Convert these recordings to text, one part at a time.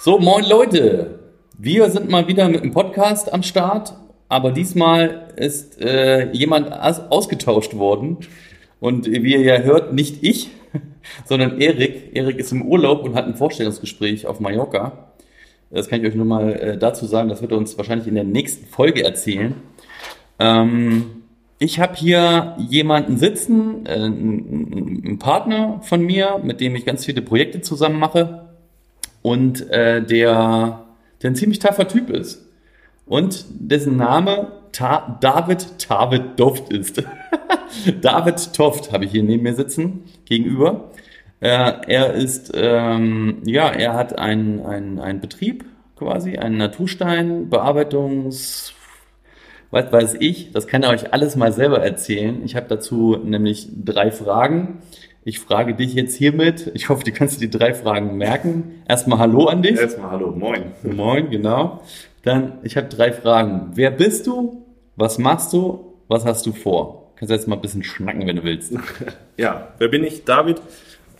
So, moin Leute. Wir sind mal wieder mit einem Podcast am Start, aber diesmal ist äh, jemand aus ausgetauscht worden. Und wie ihr ja hört, nicht ich, sondern Erik. Erik ist im Urlaub und hat ein Vorstellungsgespräch auf Mallorca. Das kann ich euch nur mal äh, dazu sagen. Das wird er uns wahrscheinlich in der nächsten Folge erzählen. Ähm, ich habe hier jemanden sitzen, äh, einen Partner von mir, mit dem ich ganz viele Projekte zusammen mache und äh, der, der ein ziemlich taffer Typ ist und dessen Name Ta David Tavid Doft ist. David Toft habe ich hier neben mir sitzen, gegenüber. Äh, er ist, ähm, ja, er hat einen ein Betrieb quasi, einen Natursteinbearbeitungs was weiß ich, das kann er euch alles mal selber erzählen. Ich habe dazu nämlich drei Fragen. Ich frage dich jetzt hiermit, ich hoffe, du kannst die drei Fragen merken. Erstmal Hallo an dich. Erstmal Hallo, moin. Moin, genau. Dann, ich habe drei Fragen. Wer bist du? Was machst du? Was hast du vor? Kannst du jetzt mal ein bisschen schnacken, wenn du willst. ja, wer bin ich? David.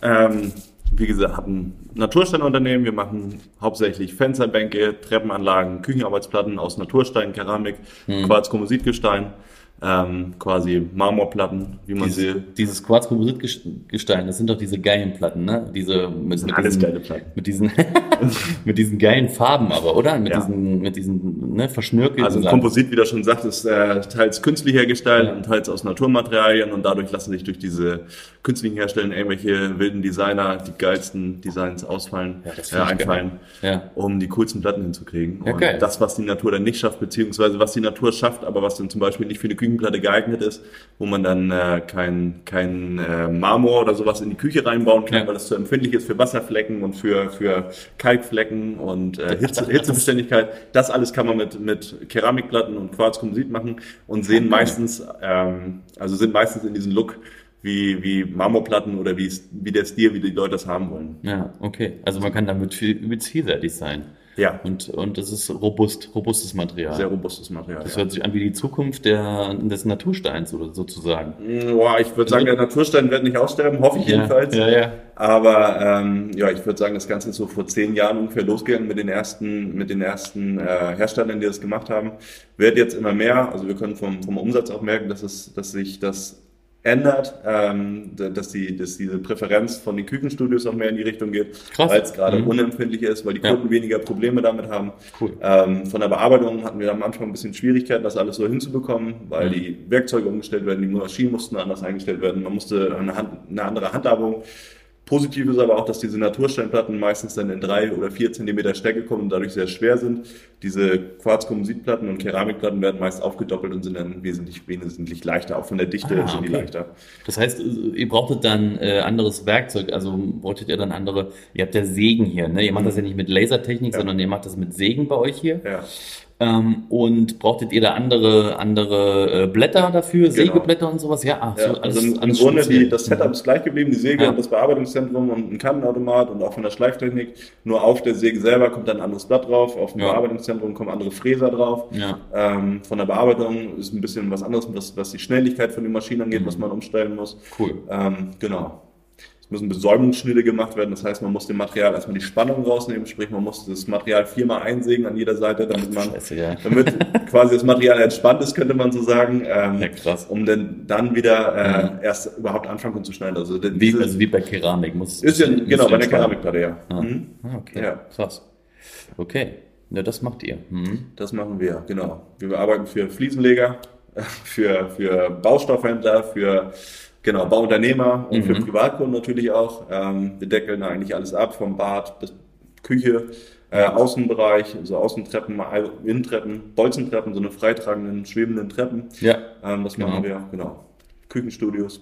Ähm, wie gesagt, habe ein Natursteinunternehmen. Wir machen hauptsächlich Fensterbänke, Treppenanlagen, Küchenarbeitsplatten aus Naturstein, Keramik, hm. Quarz-Kompositgestein ähm, quasi Marmorplatten, wie man dieses, sie. Dieses Quarzkompositgestein, das sind doch diese geilen Platten, ne? Diese mit, mit alles diesen, geile Platten. Mit diesen, mit diesen geilen Farben aber, oder? Mit Ja. diesen, mit diesen ne, verschnörkelten Also. Komposit, wie das schon sagt, ist äh, teils künstlich hergestellt Ja. und teils aus Naturmaterialien und dadurch lassen sich durch diese künstlichen Herstellen irgendwelche wilden Designer die geilsten Designs ausfallen, Ja, äh, einfallen, Ja. um die coolsten Platten hinzukriegen. Ja, und geil. das, was die Natur dann nicht schafft, beziehungsweise was die Natur schafft, aber was dann zum Beispiel nicht für eine Küchenplatte geeignet ist, wo man dann äh, kein, kein äh, Marmor oder sowas in die Küche reinbauen kann, Ja. weil das zu empfindlich ist für Wasserflecken und für, für Kalkflecken und äh, Hitze, Hitzebeständigkeit. Das alles kann man mit, mit Keramikplatten und Quarzkomposit machen und sehen meistens, ähm, also sind meistens in diesem Look wie, wie Marmorplatten oder wie, wie der Stil, wie die Leute das haben wollen. Ja, okay. Also man kann damit viel, übelst vielseitig sein. Ja, Und, und das ist robust, robustes Material. sehr robustes Material. das ja. hört sich an wie die Zukunft der, des Natursteins oder sozusagen. Boah, ich würde sagen, der Naturstein wird nicht aussterben, hoffe ich jedenfalls. Ja, ja. Aber ähm, ja, ich würde sagen, das Ganze ist so vor zehn Jahren ungefähr losgegangen mit den ersten, mit den ersten äh, Herstellern, die das gemacht haben. Wird jetzt immer mehr. Also wir können vom, vom Umsatz auch merken, dass es, dass sich das ändert, ähm, dass die, dass diese Präferenz von den Küchenstudios auch mehr in die Richtung geht, weil es gerade Mhm. unempfindlich ist, weil die Ja. Kunden weniger Probleme damit haben. Cool. Ähm, von der Bearbeitung hatten wir am Anfang ein bisschen Schwierigkeiten, das alles so hinzubekommen, weil Mhm. die Werkzeuge umgestellt werden, die Maschinen mussten anders eingestellt werden, man musste eine, Hand, eine andere Handhabung. Positiv ist aber auch, dass diese Natursteinplatten meistens dann in drei oder vier Zentimeter Stärke kommen und dadurch sehr schwer sind. Diese Quarzkompositplatten und Keramikplatten werden meist aufgedoppelt und sind dann wesentlich, wesentlich leichter. Auch von der Dichte Ah, sind die okay. leichter. Das heißt, ihr brauchtet dann äh, anderes Werkzeug, also brauchtet ihr dann andere, ihr habt ja Sägen hier, ne? Ihr macht das ja nicht mit Lasertechnik, Ja. sondern ihr macht das mit Sägen bei euch hier. Ja. Ähm, und brauchtet ihr da andere, andere äh, Blätter dafür, Sägeblätter und sowas? Ja, ach, Ja, so, also im, im alles Grunde speziell. die, das Setup ist gleich geblieben, die Säge Ja. und das Bearbeitungszentrum und ein Kannenautomat und auch von der Schleiftechnik. Nur auf der Säge selber kommt dann ein anderes Blatt drauf, auf dem Ja. Bearbeitungszentrum kommen andere Fräser drauf. Ja. Ähm, von der Bearbeitung ist ein bisschen was anderes, was, was die Schnelligkeit von den Maschinen angeht, Mhm. was man umstellen muss. Cool. Ähm, genau. Müssen Besäumungsschnitte gemacht werden, das heißt, man muss dem Material erstmal die Spannung rausnehmen, sprich, man muss das Material viermal einsägen an jeder Seite, damit man, Scheiße, ja. damit quasi das Material entspannt ist, könnte man so sagen. Ähm, Ja, krass. um dann, dann wieder äh, erst überhaupt anfangen zu schneiden. Also, Wie, dieses, also wie bei Keramik muss ist ja, genau, bei der. Keramikplatte, ja. Ah. Mhm. Ah, okay. Ja. Krass. Okay. Ja, das macht ihr. Mhm. Das machen wir, genau. Wir arbeiten für Fliesenleger, für, für Baustoffhändler, für genau, Bauunternehmer und für Mhm. Privatkunden natürlich auch. Ähm, wir deckeln eigentlich alles ab, vom Bad bis Küche, äh, Außenbereich, also Außentreppen, Innentreppen, Bolzentreppen, so eine freitragenden, schwebenden Treppen. Ja. Ähm, das Genau. machen wir, genau. Küchenstudios.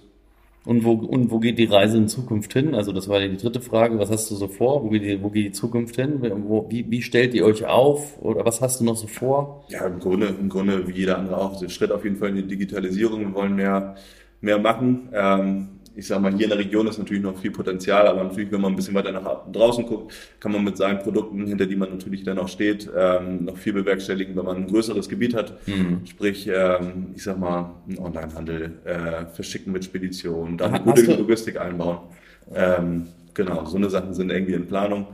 Und wo, und wo geht die Reise in Zukunft hin? Also das war die dritte Frage. Was hast du so vor? Wo geht die, wo geht die Zukunft hin? Wo, wie, wie stellt ihr euch auf? Oder was hast du noch so vor? Ja, im Grunde, im Grunde wie jeder andere auch. Der Schritt auf jeden Fall in die Digitalisierung. Wir wollen mehr, mehr machen. Ähm, ich sage mal, hier in der Region ist natürlich noch viel Potenzial, aber natürlich, wenn man ein bisschen weiter nach draußen guckt, kann man mit seinen Produkten, hinter die man natürlich dann auch steht, ähm, noch viel bewerkstelligen, wenn man ein größeres Gebiet hat. Mhm. Sprich, ähm, ich sag mal, einen Onlinehandel, äh, verschicken mit Speditionen, da eine gute Logistik einbauen. Ähm, genau, so eine Sachen sind irgendwie in Planung.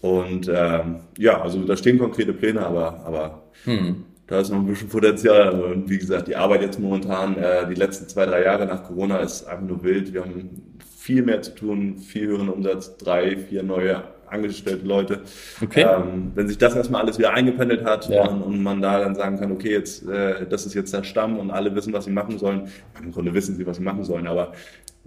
Und ähm, ja, also da stehen konkrete Pläne, aber, aber mhm da ist noch ein bisschen Potenzial. Und wie gesagt, die Arbeit jetzt momentan, äh, die letzten zwei, drei Jahre nach Corona ist einfach nur wild. Wir haben viel mehr zu tun, viel höheren Umsatz, drei, vier neue angestellte Leute. Okay. Ähm, wenn sich das erstmal alles wieder eingependelt hat ja. und, und, man da dann sagen kann, okay, jetzt äh, das ist jetzt der Stamm und alle wissen, was sie machen sollen. Im Grunde wissen sie, was sie machen sollen, aber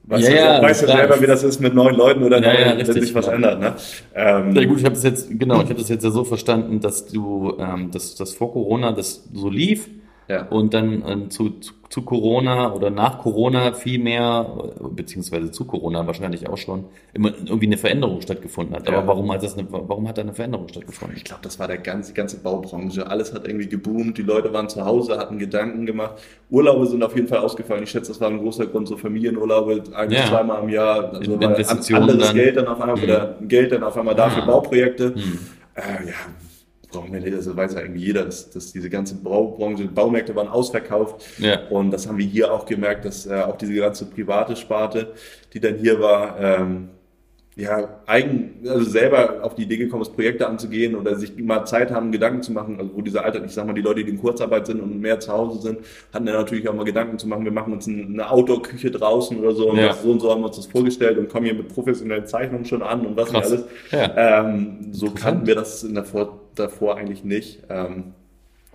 Weißt ja, du, weißt ja selber, wie das ist mit neun Leuten oder ja, neun, ja, richtig, wenn sich was ändert. Ne? Ähm, ja gut, ich habe das jetzt genau, ich habe das jetzt ja so verstanden, dass du, ähm, dass das vor Corona das so lief ja. Und dann äh, zu, zu, zu, Corona oder nach Corona viel mehr, beziehungsweise zu Corona wahrscheinlich auch schon, immer irgendwie eine Veränderung stattgefunden hat. Aber ja. warum, hat das eine, warum hat da eine Veränderung stattgefunden? Ich glaube, das war der ganze, die ganze Baubranche. Alles hat irgendwie geboomt, die Leute waren zu Hause, hatten Gedanken gemacht. Urlaube sind auf jeden Fall ausgefallen. Ich schätze, das war ein großer Grund, so Familienurlaube, ein bis ja. zweimal im Jahr. Also anderes dann. Geld dann auf einmal, mhm. oder Geld dann auf einmal dafür ah. Bauprojekte. Mhm. Äh, ja, brauchen wir nicht, also weiß ja irgendwie jeder, dass, dass diese ganze Baubranche, Baumärkte waren ausverkauft. Ja. Und das haben wir hier auch gemerkt, dass äh, auch diese ganze private Sparte, die dann hier war, ähm, ja, eigen, also selber auf die Idee gekommen ist, Projekte anzugehen oder sich mal Zeit haben, Gedanken zu machen, also wo diese Alter, ich sag mal, die Leute, die in Kurzarbeit sind und mehr zu Hause sind, hatten dann natürlich auch mal Gedanken zu machen, wir machen uns eine Outdoor-Küche draußen oder so und ja. so und so haben wir uns das vorgestellt und kommen hier mit professionellen Zeichnungen schon an und was Krass. nicht alles. Ja. Ähm, so kannten wir das in der Vor davor eigentlich nicht. Ähm,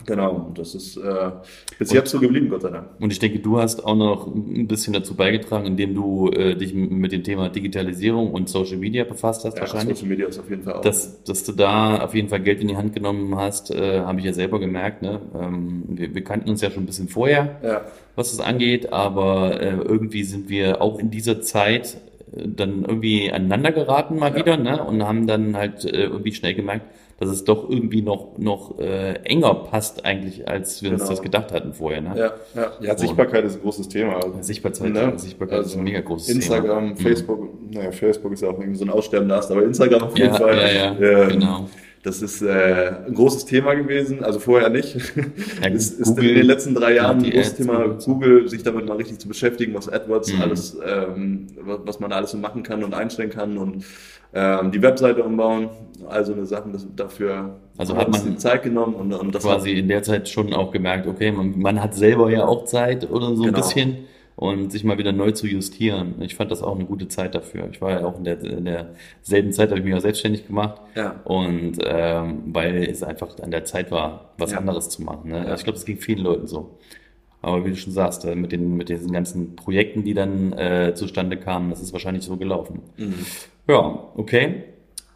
Genau, und das ist äh, bis jetzt so geblieben, Gott sei Dank. Und ich denke, du hast auch noch ein bisschen dazu beigetragen, indem du äh, dich mit dem Thema Digitalisierung und Social Media befasst hast, ja, wahrscheinlich. Social Media ist auf jeden Fall auch. Dass, dass du da auf jeden Fall Geld in die Hand genommen hast, äh, habe ich ja selber gemerkt. Ne? Ähm, wir, wir kannten uns ja schon ein bisschen vorher, ja. was das angeht, aber äh, irgendwie sind wir auch in dieser Zeit äh, dann irgendwie aneinander geraten mal ja. wieder ne? und haben dann halt äh, irgendwie schnell gemerkt, dass es doch irgendwie noch, noch äh, enger passt eigentlich, als wir genau. uns das gedacht hatten vorher. Ne? Ja, ja. ja Sichtbarkeit ist ein großes Thema. Also, Sichtbarkeit, ne? Sichtbarkeit also ist ein mega großes Instagram, Thema. Instagram, Facebook, mhm. naja, Facebook ist ja auch irgendwie so ein aussterbender Ast, aber Instagram auf jeden ja, Fall. Ja, ja, ähm, genau. Das ist äh, ein großes Thema gewesen, also vorher nicht. Ja, ist, ist in den letzten drei Jahren ein großes Thema, Google, sich damit mal richtig zu beschäftigen, was AdWords mhm. alles, ähm, was man da alles so machen kann und einstellen kann und ähm, die Webseite umbauen, also eine Sache, das, dafür also hat man die Zeit genommen und, und das quasi in der Zeit schon auch gemerkt, okay, man, man hat selber ja auch Zeit oder so genau. ein bisschen und sich mal wieder neu zu justieren. Ich fand das auch eine gute Zeit dafür. Ich war ja auch in, der, in derselben Zeit, habe ich mich auch selbstständig gemacht. Ja. Und ähm, weil es einfach an der Zeit war, was ja. anderes zu machen. Ne? Ja. Ich glaube, es ging vielen Leuten so. Aber wie du schon sagst, äh, mit, den, mit diesen ganzen Projekten, die dann äh, zustande kamen, das ist wahrscheinlich so gelaufen. Mhm. Ja, okay.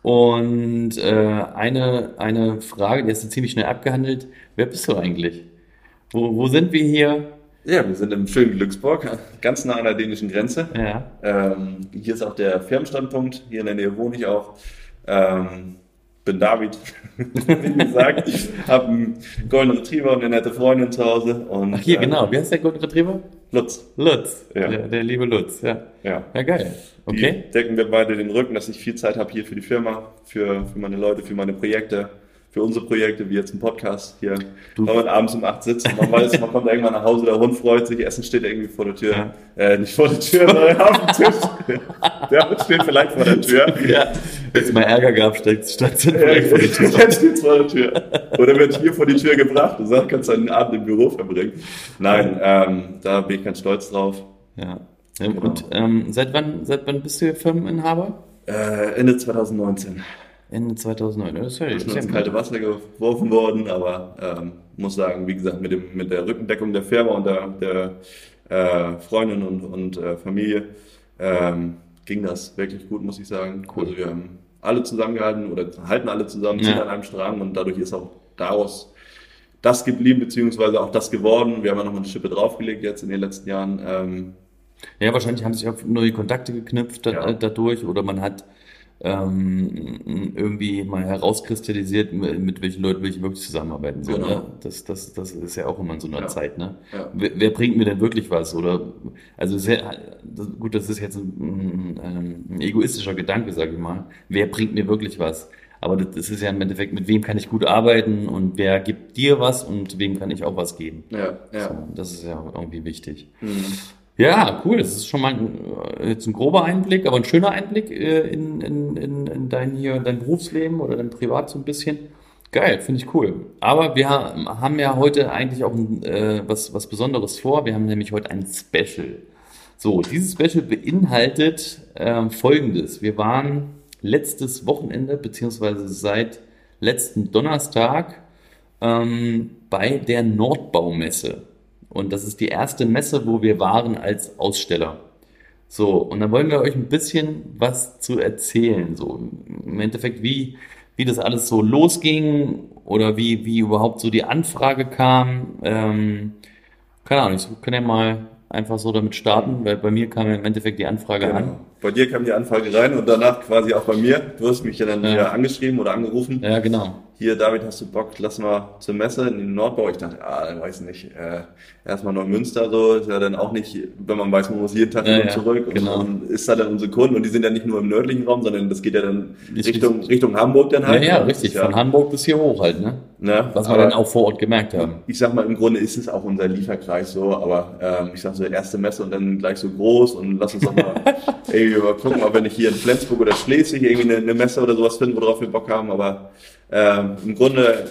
Und äh, eine, eine Frage, die hast du ziemlich schnell abgehandelt. Wer bist du eigentlich? Wo, wo sind wir hier? Ja, wir sind im schönen Glücksburg, ganz nah an der dänischen Grenze. Ja. Ähm, hier ist auch der Firmenstandpunkt. Hier in der Nähe wohne ich auch. Ähm, bin David, wie gesagt. Ich habe einen Golden Retriever und eine nette Freundin zu Hause. Und, Ach hier, äh, genau. Wie heißt der Golden Retriever? Lutz. Lutz, ja. der, der liebe Lutz, ja. Ja, ja geil. Okay. Die decken wir beide den Rücken, dass ich viel Zeit habe hier für die Firma, für, für meine Leute, für meine Projekte für unsere Projekte, wie jetzt ein Podcast hier, du. wenn man abends um acht sitzt und man weiß, man kommt irgendwann nach Hause, der Hund freut sich, Essen steht irgendwie vor der Tür. Ja. Äh, nicht vor der Tür, sondern auf dem Tisch. Der Hund steht vielleicht vor der Tür. Ja. Wenn mal Ärger gab, steht statt vielleicht vor der Tür. Dann steht vor der Tür. Oder wird hier vor die Tür gebracht und sagt, kannst du einen Abend im Büro verbringen. Nein, ähm, da bin ich ganz stolz drauf. Ja. Genau. Und ähm, seit wann, seit wann bist du Firmeninhaber? Äh, Ende 2019. Ende 2009. Das ist ja, ist ins kalte Wasser geworfen worden, aber ähm, muss sagen, wie gesagt, mit, dem, mit der Rückendeckung der Firma und der, der äh, Freundin und, und äh, Familie ähm, ging das wirklich gut, muss ich sagen. Cool. Also wir haben alle zusammengehalten oder halten alle zusammen, ziehen ja. an einem Strang und dadurch ist auch daraus das geblieben, beziehungsweise auch das geworden. Wir haben ja noch mal eine Schippe draufgelegt jetzt in den letzten Jahren. Ähm, Ja, wahrscheinlich haben sich auch neue Kontakte geknüpft da, Ja. dadurch oder man hat ähm, irgendwie mal herauskristallisiert, mit welchen Leuten will ich wirklich zusammenarbeiten. So, Genau. ne? das, das, das ist ja auch immer in so einer Ja. Zeit. Ne? Ja. Wer, wer bringt mir denn wirklich was? Oder also sehr, das, gut, das ist jetzt ein, ein, ein egoistischer Gedanke, sage ich mal. Wer bringt mir wirklich was? Aber das, das ist ja im Endeffekt, mit wem kann ich gut arbeiten und wer gibt dir was und wem kann ich auch was geben. Ja, ja. So, das ist ja irgendwie wichtig. Mhm. Ja, cool. Das ist schon mal ein, äh, jetzt ein grober Einblick, aber ein schöner Einblick äh, in, in, in, in dein hier, dein Berufsleben oder dein Privat so ein bisschen. Geil, finde ich cool. Aber wir ha- haben ja heute eigentlich auch ein, äh, was, was Besonderes vor. Wir haben nämlich heute ein Special. So, dieses Special beinhaltet ähm, Folgendes. Wir waren letztes Wochenende, beziehungsweise seit letzten Donnerstag ähm, bei der Nordbaumesse. Und das ist die erste Messe, wo wir waren als Aussteller. So, und dann wollen wir euch ein bisschen was zu erzählen. So, im Endeffekt, wie, wie das alles so losging oder wie, wie überhaupt so die Anfrage kam. Ähm, keine Ahnung, ich kann ja mal einfach so damit starten, weil bei mir kam ja im Endeffekt die Anfrage an. Bei dir kam die Anfrage rein und danach quasi auch bei mir. Du hast mich ja dann Ja. wieder angeschrieben oder angerufen. Ja, genau. Hier, David, hast du Bock, lass mal zur Messe in den Nordbau. Ich dachte, ah, weiß nicht, äh, erstmal Neumünster so, ist ja dann auch nicht, wenn man weiß, man muss jeden Tag Ja, ja, zurück. genau. Und, ist da dann unsere Kunden und die sind ja nicht nur im nördlichen Raum, sondern das geht ja dann Richtung, Richtung Hamburg dann Ja, halt. ja, Das richtig. Ja, Von Hamburg bis hier hoch halt, ne? ne? Was wir dann auch vor Ort gemerkt haben. Ich sag mal, im Grunde ist es auch unser Lieferkreis so, aber ähm, ich sag so, erste Messe und dann gleich so groß und lass uns doch mal irgendwie mal gucken, ob wir nicht hier in Flensburg oder Schleswig irgendwie eine, eine Messe oder sowas finden, worauf wir Bock haben, aber ähm, im Grunde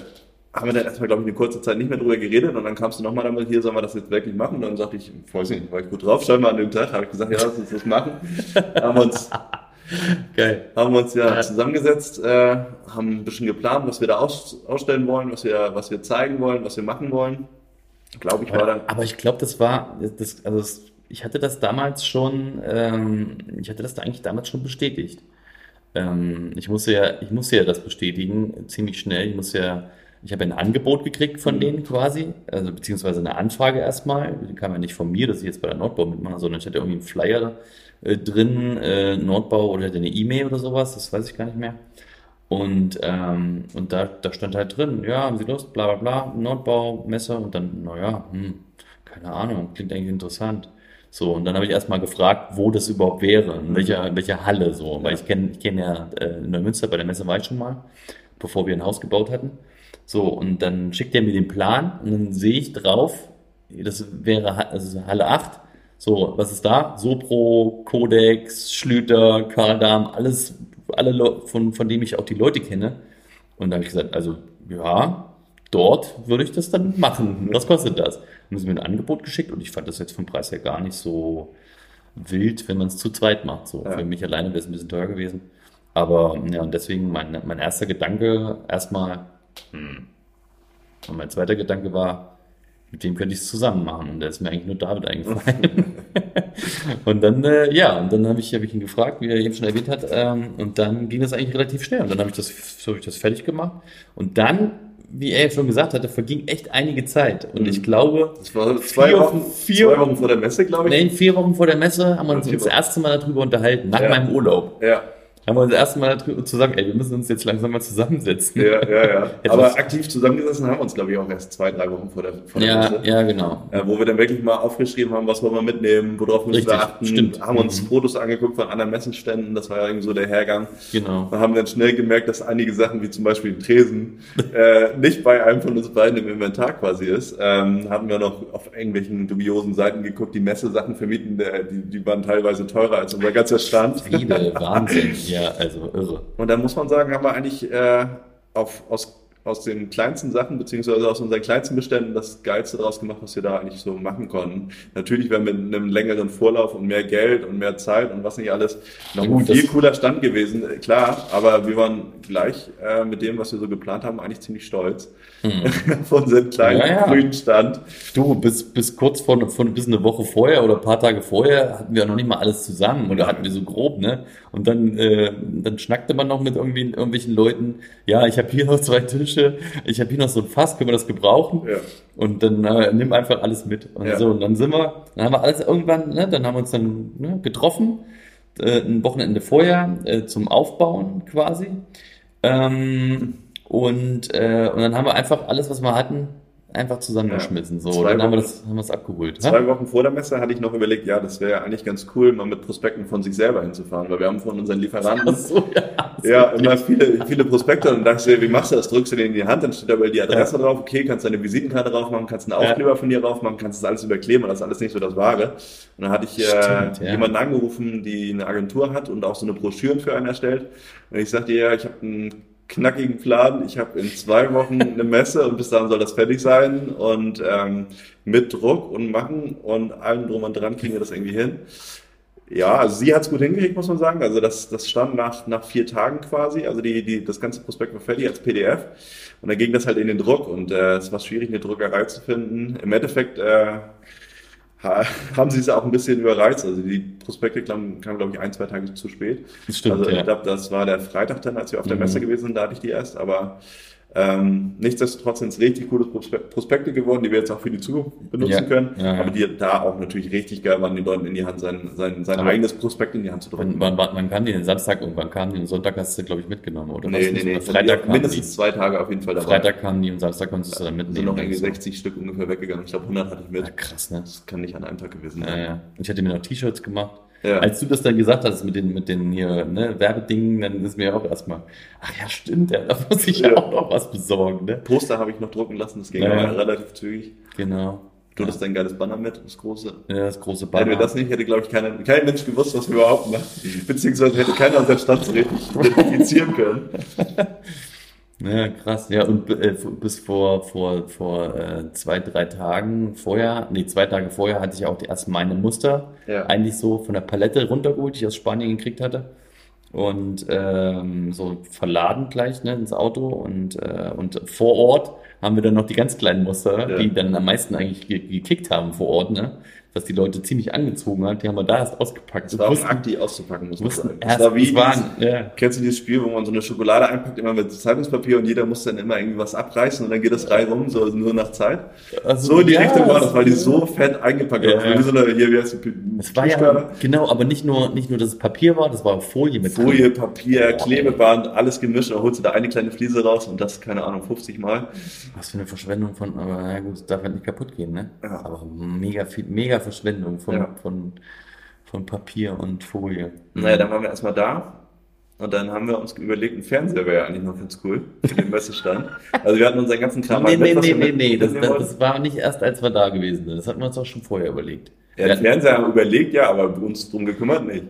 haben wir dann erstmal, glaube ich, eine kurze Zeit nicht mehr drüber geredet und dann kamst du nochmal damit, hier sollen wir das jetzt wirklich machen und dann sagte ich, ich weiß nicht, war ich gut drauf, scheinbar an dem Tag, habe ich gesagt, ja, lass uns das machen. haben uns Geil. haben wir uns ja, Ja. zusammengesetzt, äh, haben ein bisschen geplant, was wir da aus, ausstellen wollen, was wir, was wir zeigen wollen, was wir machen wollen. Glaube ich, war dann. Aber ich glaube, das war, das, also das, ich hatte das damals schon, ähm, ich hatte das da eigentlich damals schon bestätigt. Ähm, ich musste ja, ich musste ja das bestätigen, ziemlich schnell. Ich musste ja, ich habe ein Angebot gekriegt von denen quasi, also beziehungsweise eine Anfrage erstmal. Die kam ja nicht von mir, dass ich jetzt bei der Nordbau mitmache, sondern ich hatte irgendwie einen Flyer äh, drin, äh, Nordbau oder eine E-Mail oder sowas, das weiß ich gar nicht mehr. Und, ähm, und da, da stand halt drin, ja, haben Sie Lust, bla bla bla, Nordbau, Messe und dann, naja, hm, keine Ahnung, klingt eigentlich interessant. So, und dann habe ich erstmal gefragt, wo das überhaupt wäre, in welcher, in welcher Halle so, weil ich kenne ich kenn ja äh, in Neumünster, bei der Messe war ich schon mal, bevor wir ein Haus gebaut hatten. So, und dann schickt er mir den Plan und dann sehe ich drauf, das wäre also Halle 8. So, was ist da? Sopro, Codex, Schlüter, Kardam, alles, alle Leu- von, von dem ich auch die Leute kenne. Und da habe ich gesagt, also ja, dort würde ich das dann machen. Was kostet das? Und sie mir ein Angebot geschickt und ich fand das jetzt vom Preis her gar nicht so wild, wenn man es zu zweit macht. So, Ja. für mich alleine wäre es ein bisschen teuer gewesen. Aber ja, und deswegen mein, mein erster Gedanke erstmal, hm. Und mein zweiter Gedanke war, mit wem könnte ich es zusammen machen? Und da ist mir eigentlich nur David eingefallen. und dann, äh, ja, und dann habe ich, hab ich ihn gefragt, wie er eben schon erwähnt hat, ähm, und dann ging das eigentlich relativ schnell. Und dann habe ich das, hab ich das fertig gemacht. Und dann, wie er schon gesagt hatte, verging echt einige Zeit. Und ich glaube, Das war zwei Vier- Wochen, vier- zwei Wochen vor der Messe, glaube ich. nee, vier Wochen vor der Messe haben wir uns das erste Mal darüber unterhalten, nach Ja. meinem Urlaub. Ja, Haben wir uns das erste Mal darüber zusammen, ey, wir müssen uns jetzt langsam mal zusammensetzen. ja, ja, ja. Aber aktiv zusammengesessen haben wir uns, glaube ich, auch erst zwei, drei Wochen vor der, vor der Ja, ja, genau. Äh, wo wir dann wirklich mal aufgeschrieben haben, was wollen wir mitnehmen, worauf müssen Richtig, wir achten, stimmt. haben uns Mhm. Fotos angeguckt von anderen Messenständen, das war ja irgendwie so der Hergang. Genau. Wir haben dann schnell gemerkt, dass einige Sachen, wie zum Beispiel den Tresen, äh, nicht bei einem von uns beiden im Inventar quasi ist. Ähm, hatten wir noch auf irgendwelchen dubiosen Seiten geguckt, die Messesachen vermieten, die, die waren teilweise teurer als unser ganzer Stand. Viele, Wahnsinn. Ja, also irre. Und da muss man sagen, haben wir eigentlich äh, auf, aus, aus den kleinsten Sachen, beziehungsweise aus unseren kleinsten Beständen das Geilste draus gemacht, was wir da eigentlich so machen konnten. Natürlich wäre mit einem längeren Vorlauf und mehr Geld und mehr Zeit und was nicht alles noch ein viel cooler Stand gewesen, klar, aber wir waren gleich äh, mit dem, was wir so geplant haben, eigentlich ziemlich stolz auf unseren kleinen Hm. Ja, ja. grünen Stand. Du, bis, bis kurz vor, vor, bis eine Woche vorher oder ein paar Tage vorher hatten wir noch nicht mal alles zusammen oder hatten wir so grob, ne? Und dann, äh, dann schnackte man noch mit irgendwie, irgendwelchen Leuten, ja, ich habe hier noch zwei Tische Tische. Ich habe hier noch so ein Fass, können wir das gebrauchen? Ja. Und dann äh, nimm einfach alles mit. Und Ja. so, und dann sind wir, dann haben wir alles irgendwann, ne, dann haben wir uns dann ne, getroffen, äh, ein Wochenende vorher äh, zum Aufbauen quasi. Ähm, und, äh, und dann haben wir einfach alles, was wir hatten, einfach zusammengeschmissen. So, Zwei dann haben wir das, haben wir es abgeholt. Zwei Wochen vor der Messe hatte ich noch überlegt, ja, das wäre eigentlich ganz cool, mal mit Prospekten von sich selber hinzufahren, weil wir haben von unseren Lieferanten so, ja. ja immer viele, viele Prospekte und dachte ich, wie machst du das? Drückst du den in die Hand, dann steht da über die Adresse drauf, okay, kannst deine Visitenkarte drauf machen, kannst einen Ja. Aufkleber von dir drauf machen, kannst das alles überkleben das ist alles nicht so das Wahre. Und dann hatte ich äh, Stimmt, ja. jemanden angerufen, die eine Agentur hat und auch so eine Broschüren für einen erstellt. Und ich sagte, ja, ich habe einen knackigen Plan. Ich habe in zwei Wochen eine Messe und bis dahin soll das fertig sein und ähm, mit Druck und Machen und allem drum und dran kriegen wir das irgendwie hin. Ja, also sie hat es gut hingekriegt, muss man sagen. Also das, das stand nach, nach vier Tagen quasi. Also die, die, das ganze Prospekt war fertig als PDF. Und dann ging das halt in den Druck und äh, es war schwierig, eine Druckerei zu finden. Im Endeffekt äh, haben sie es auch ein bisschen überreizt. Also die Prospekte kamen, kamen glaube ich, ein, zwei Tage zu spät. Das stimmt, also ja. ich glaube, das war der Freitag dann, als wir auf der Mhm. Messe gewesen sind, da hatte ich die erst. Aber ähm, nichtsdestotrotz sind es richtig coole Prospe- Prospekte geworden, die wir jetzt auch für die Zukunft benutzen Ja, können. ja, ja. Aber die da auch natürlich richtig geil waren, den Leuten in die Hand sein, sein, sein Aber- eigenes Prospekt in die Hand zu drücken. Wann, wann, wann kam die den Samstag und wann kam die? Den Sonntag hast du, glaube ich, mitgenommen, oder? Nee, was? nee, nee. Freitag mindestens die. zwei Tage auf jeden Fall dabei. Freitag kamen die und Samstag konntest du dann sind mitnehmen. noch irgendwie So. 60 Stück ungefähr weggegangen. Ich glaube, 100 hatte ich mit. Ja, krass, ne? Das kann nicht an einem Tag gewesen Ja, sein. ja. Ich hatte mir noch T-Shirts gemacht. Ja. Als du das dann gesagt hast mit den, mit den hier, ne, Werbedingen, dann ist mir auch erstmal, ach ja, stimmt, ja, da muss ich ja auch noch was besorgen, ne? Poster habe ich noch drucken lassen, das ging Ja, aber ja. relativ zügig. Genau. Du hattest dein geiles Banner mit, das große. Ja, das große Hätten wir Banner. das nicht, hätte, glaube ich, keiner, kein Mensch gewusst, was wir überhaupt machen. Beziehungsweise hätte keiner unseren Stand so richtig identifizieren können. Ja, krass. Ja, und äh, bis vor, vor, vor äh, zwei, drei Tagen vorher, nee, zwei Tage vorher hatte ich auch die ersten meine Muster Ja. eigentlich so von der Palette runtergeholt, die ich aus Spanien gekriegt hatte. Und ähm, so verladen gleich ne, ins Auto. Und, äh, und vor Ort haben wir dann noch die ganz kleinen Muster, Ja. die dann am meisten eigentlich ge gekickt haben vor Ort, ne? Was die Leute ziemlich angezogen hat. Die haben wir da erst ausgepackt. Das war Wussten- Akt, die auszupacken, muss man wussten erst, Das war wie, es waren, ja. Kennst du dieses Spiel, wo man so eine Schokolade einpackt, immer mit Zeitungspapier und jeder muss dann immer irgendwie was abreißen und dann geht das rein rum, so nur nach Zeit? Also, So in die ja, Richtung war das, weil die das- so fett eingepackt Ja, waren. Wie so eine, hier, wie heißt die? Es war ja, genau, aber nicht nur, nicht nur, dass es Papier war, das war Folie mit drin. Folie, Papier, Boah, Klebeband, alles gemischt. Dann holst du da eine kleine Fliese raus und das, keine Ahnung, 50 Mal. Was für eine Verschwendung von, aber na gut, es darf halt nicht kaputt gehen, ne? Ja. Aber mega viel, mega Verschwendung von, Ja. von, von Papier und Folie. Naja, dann waren wir erstmal da. Und dann haben wir uns überlegt, ein Fernseher wäre ja eigentlich noch ganz cool für den Messestand. Also wir hatten unseren ganzen Kram Nee, halt nee, nee, wir nee, nee, das, das, das war nicht erst, als wir da gewesen sind. Das hatten wir uns auch schon vorher überlegt. Ja, den Fernseher haben wir überlegt, ja, aber uns drum gekümmert nicht.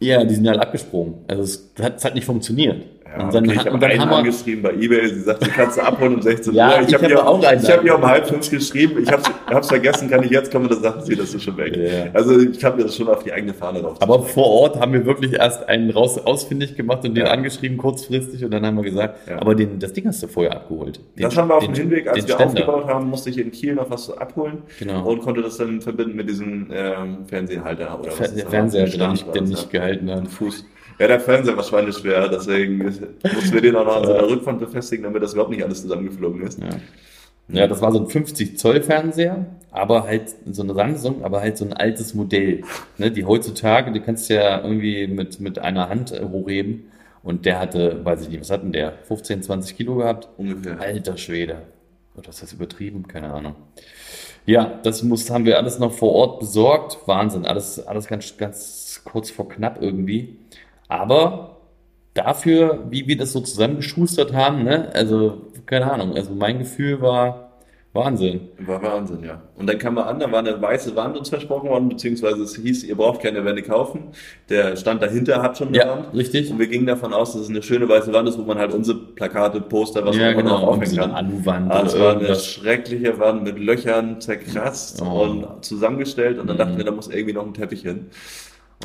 Ja, die sind halt abgesprungen. Also es hat, es hat nicht funktioniert. Ja, und dann, okay, ich habe einen angeschrieben bei Ebay, sie sagt, sie kannst du abholen um 16 Ja, Uhr. ich hab habe ihr- auch einen Ich habe ihr um halb fünf geschrieben, ich habe es vergessen, kann ich jetzt kommen, dann sagt sie, das ist schon weg. Ja. Also ich habe mir das schon auf die eigene Fahne drauf. aber vor Ort haben wir wirklich erst einen raus ausfindig gemacht und den Ja. angeschrieben kurzfristig und dann haben wir gesagt, Ja. aber den, das Ding hast du vorher abgeholt. Den, das haben wir auf den- dem Hinweg, als den wir Ständer. aufgebaut haben, musste ich in Kiel noch was abholen Genau. und konnte das dann verbinden mit diesem ähm, Fernsehhalter oder Fer- was das, nicht ja. gehalten hat. Ein Fuß. Ja, der Fernseher war schweineschwer, deswegen mussten wir den auch noch an seiner Rückwand befestigen, damit das überhaupt nicht alles zusammengeflogen ist. Ja. Ja, das war so ein 50 Zoll Fernseher, aber halt so eine Samsung, aber halt so ein altes Modell. Ne, die heutzutage, du kannst ja irgendwie mit, mit einer Hand äh, hochheben und der hatte, weiß ich nicht, was hat denn der? 15, 20 Kilo gehabt? Ungefähr. Alter Schwede. Oder ist das übertrieben? Keine Ahnung. Ja, das muss, haben wir alles noch vor Ort besorgt. Wahnsinn. Alles, alles ganz, ganz kurz vor knapp irgendwie. Aber dafür, wie wir das so zusammengeschustert haben, ne, also, keine Ahnung, also mein Gefühl war Wahnsinn. War Wahnsinn, ja. Und dann kam man an, da war eine weiße Wand uns versprochen worden, beziehungsweise es hieß, ihr braucht keine Wände kaufen. Der Stand dahinter hat schon eine Ja, Wand. richtig. Und wir gingen davon aus, dass es eine schöne weiße Wand ist, wo man halt unsere Plakate, Poster, was ja, auch immer noch genau, aufhängen so eine kann. Aluwand Aber es oder war eine schreckliche Wand mit Löchern zerkratzt Oh. und zusammengestellt und dann dachten wir, da muss irgendwie noch ein Teppich hin.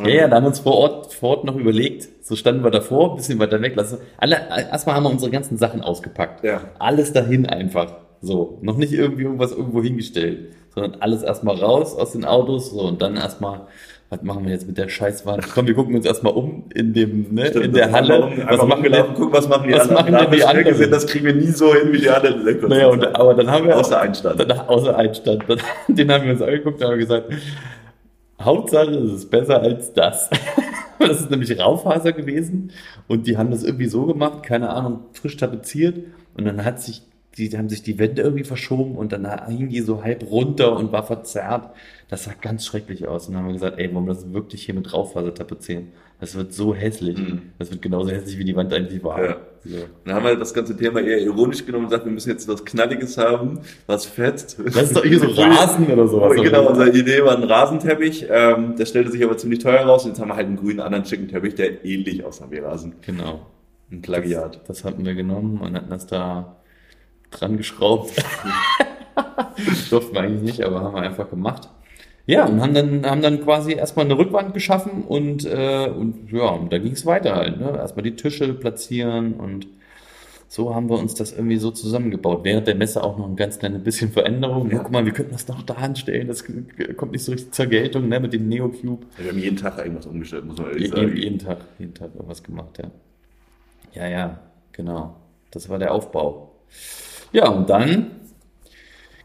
Ja, ja, da haben wir uns vor Ort, vor Ort noch überlegt. So standen wir davor, ein bisschen weiter weg. Lass, alle, erstmal haben wir unsere ganzen Sachen ausgepackt. Ja. Alles dahin einfach. So. Noch nicht irgendwie irgendwas irgendwo hingestellt, sondern alles erstmal raus aus den Autos. So. Und dann erstmal was machen wir jetzt mit der Scheißwand? Komm, wir gucken uns erstmal um in dem, ne, Stimmt, in der Halle. einfach um- einfach umgelaufen, gucken, was machen die was anderen. machen Da denn wir die anderen? gesehen, das kriegen wir nie so hin wie die anderen. kurzen Naja, und, aber dann haben wir Außer Einstand. Dann, außer Einstand. Dann, den haben wir uns angeguckt und haben gesagt, Hauptsache es ist besser als das. Das ist nämlich Raufaser gewesen und die haben das irgendwie so gemacht, keine Ahnung, frisch tapeziert und dann hat sich, die haben sich die Wände irgendwie verschoben und dann hing die so halb runter und war verzerrt. Das sah ganz schrecklich aus und dann haben wir gesagt, ey, wollen wir das wirklich hier mit Raufaser tapezieren? Das wird so hässlich. Mhm. Das wird genauso hässlich, wie die Wand eigentlich war. Ja. So. Dann haben wir das ganze Thema eher ironisch genommen und gesagt, wir müssen jetzt was Knalliges haben, was fetzt. Das ist doch hier so Rasen oder sowas. Genau, unsere Idee war ein Rasenteppich. Ähm, der stellte sich aber ziemlich teuer raus. Und jetzt haben wir halt einen grünen anderen schicken Teppich, der ähnlich aussah wie Rasen. Genau. Ein Plagiat. Das hatten wir genommen und hatten das da dran geschraubt. Durften wir eigentlich nicht, aber haben wir einfach gemacht. Ja, und haben dann, haben dann quasi erstmal eine Rückwand geschaffen und, äh, und ja, und da ging es weiter halt. Ne? Erstmal die Tische platzieren und so haben wir uns das irgendwie so zusammengebaut. Während der Messe auch noch ein ganz kleines bisschen Veränderung. Ja. Guck mal, wir könnten das noch da anstellen, das kommt nicht so richtig zur Geltung, ne, mit dem Neocube. Wir haben jeden Tag irgendwas umgestellt, muss man ehrlich sagen. Jeden, jeden Tag, jeden Tag irgendwas gemacht, ja. Ja, ja, genau. Das war der Aufbau. Ja, und dann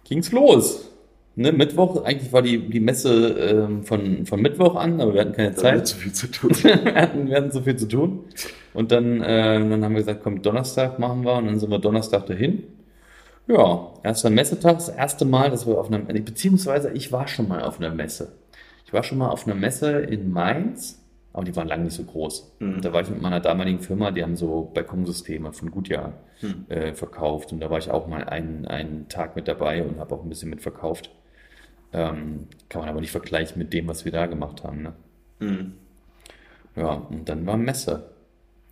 ging's los. Ne, Mittwoch, eigentlich war die, die Messe ähm, von, von Mittwoch an, aber wir hatten keine Da wird Zeit. zu viel zu tun. wir, hatten, wir hatten so viel zu tun. Und dann, äh, dann haben wir gesagt, komm, Donnerstag machen wir und dann sind wir Donnerstag dahin. Ja, erster Messetag, das erste Mal, dass wir auf einer, beziehungsweise ich war schon mal auf einer Messe. Ich war schon mal auf einer Messe in Mainz, aber die waren lange nicht so groß. Mhm. Da war ich mit meiner damaligen Firma, die haben so Balkonsysteme von Gutjahr Mhm. äh, verkauft und da war ich auch mal einen, einen Tag mit dabei und habe auch ein bisschen mitverkauft. Ähm, kann man aber nicht vergleichen mit dem, was wir da gemacht haben. Ne? Mhm. Ja, und dann war Messe.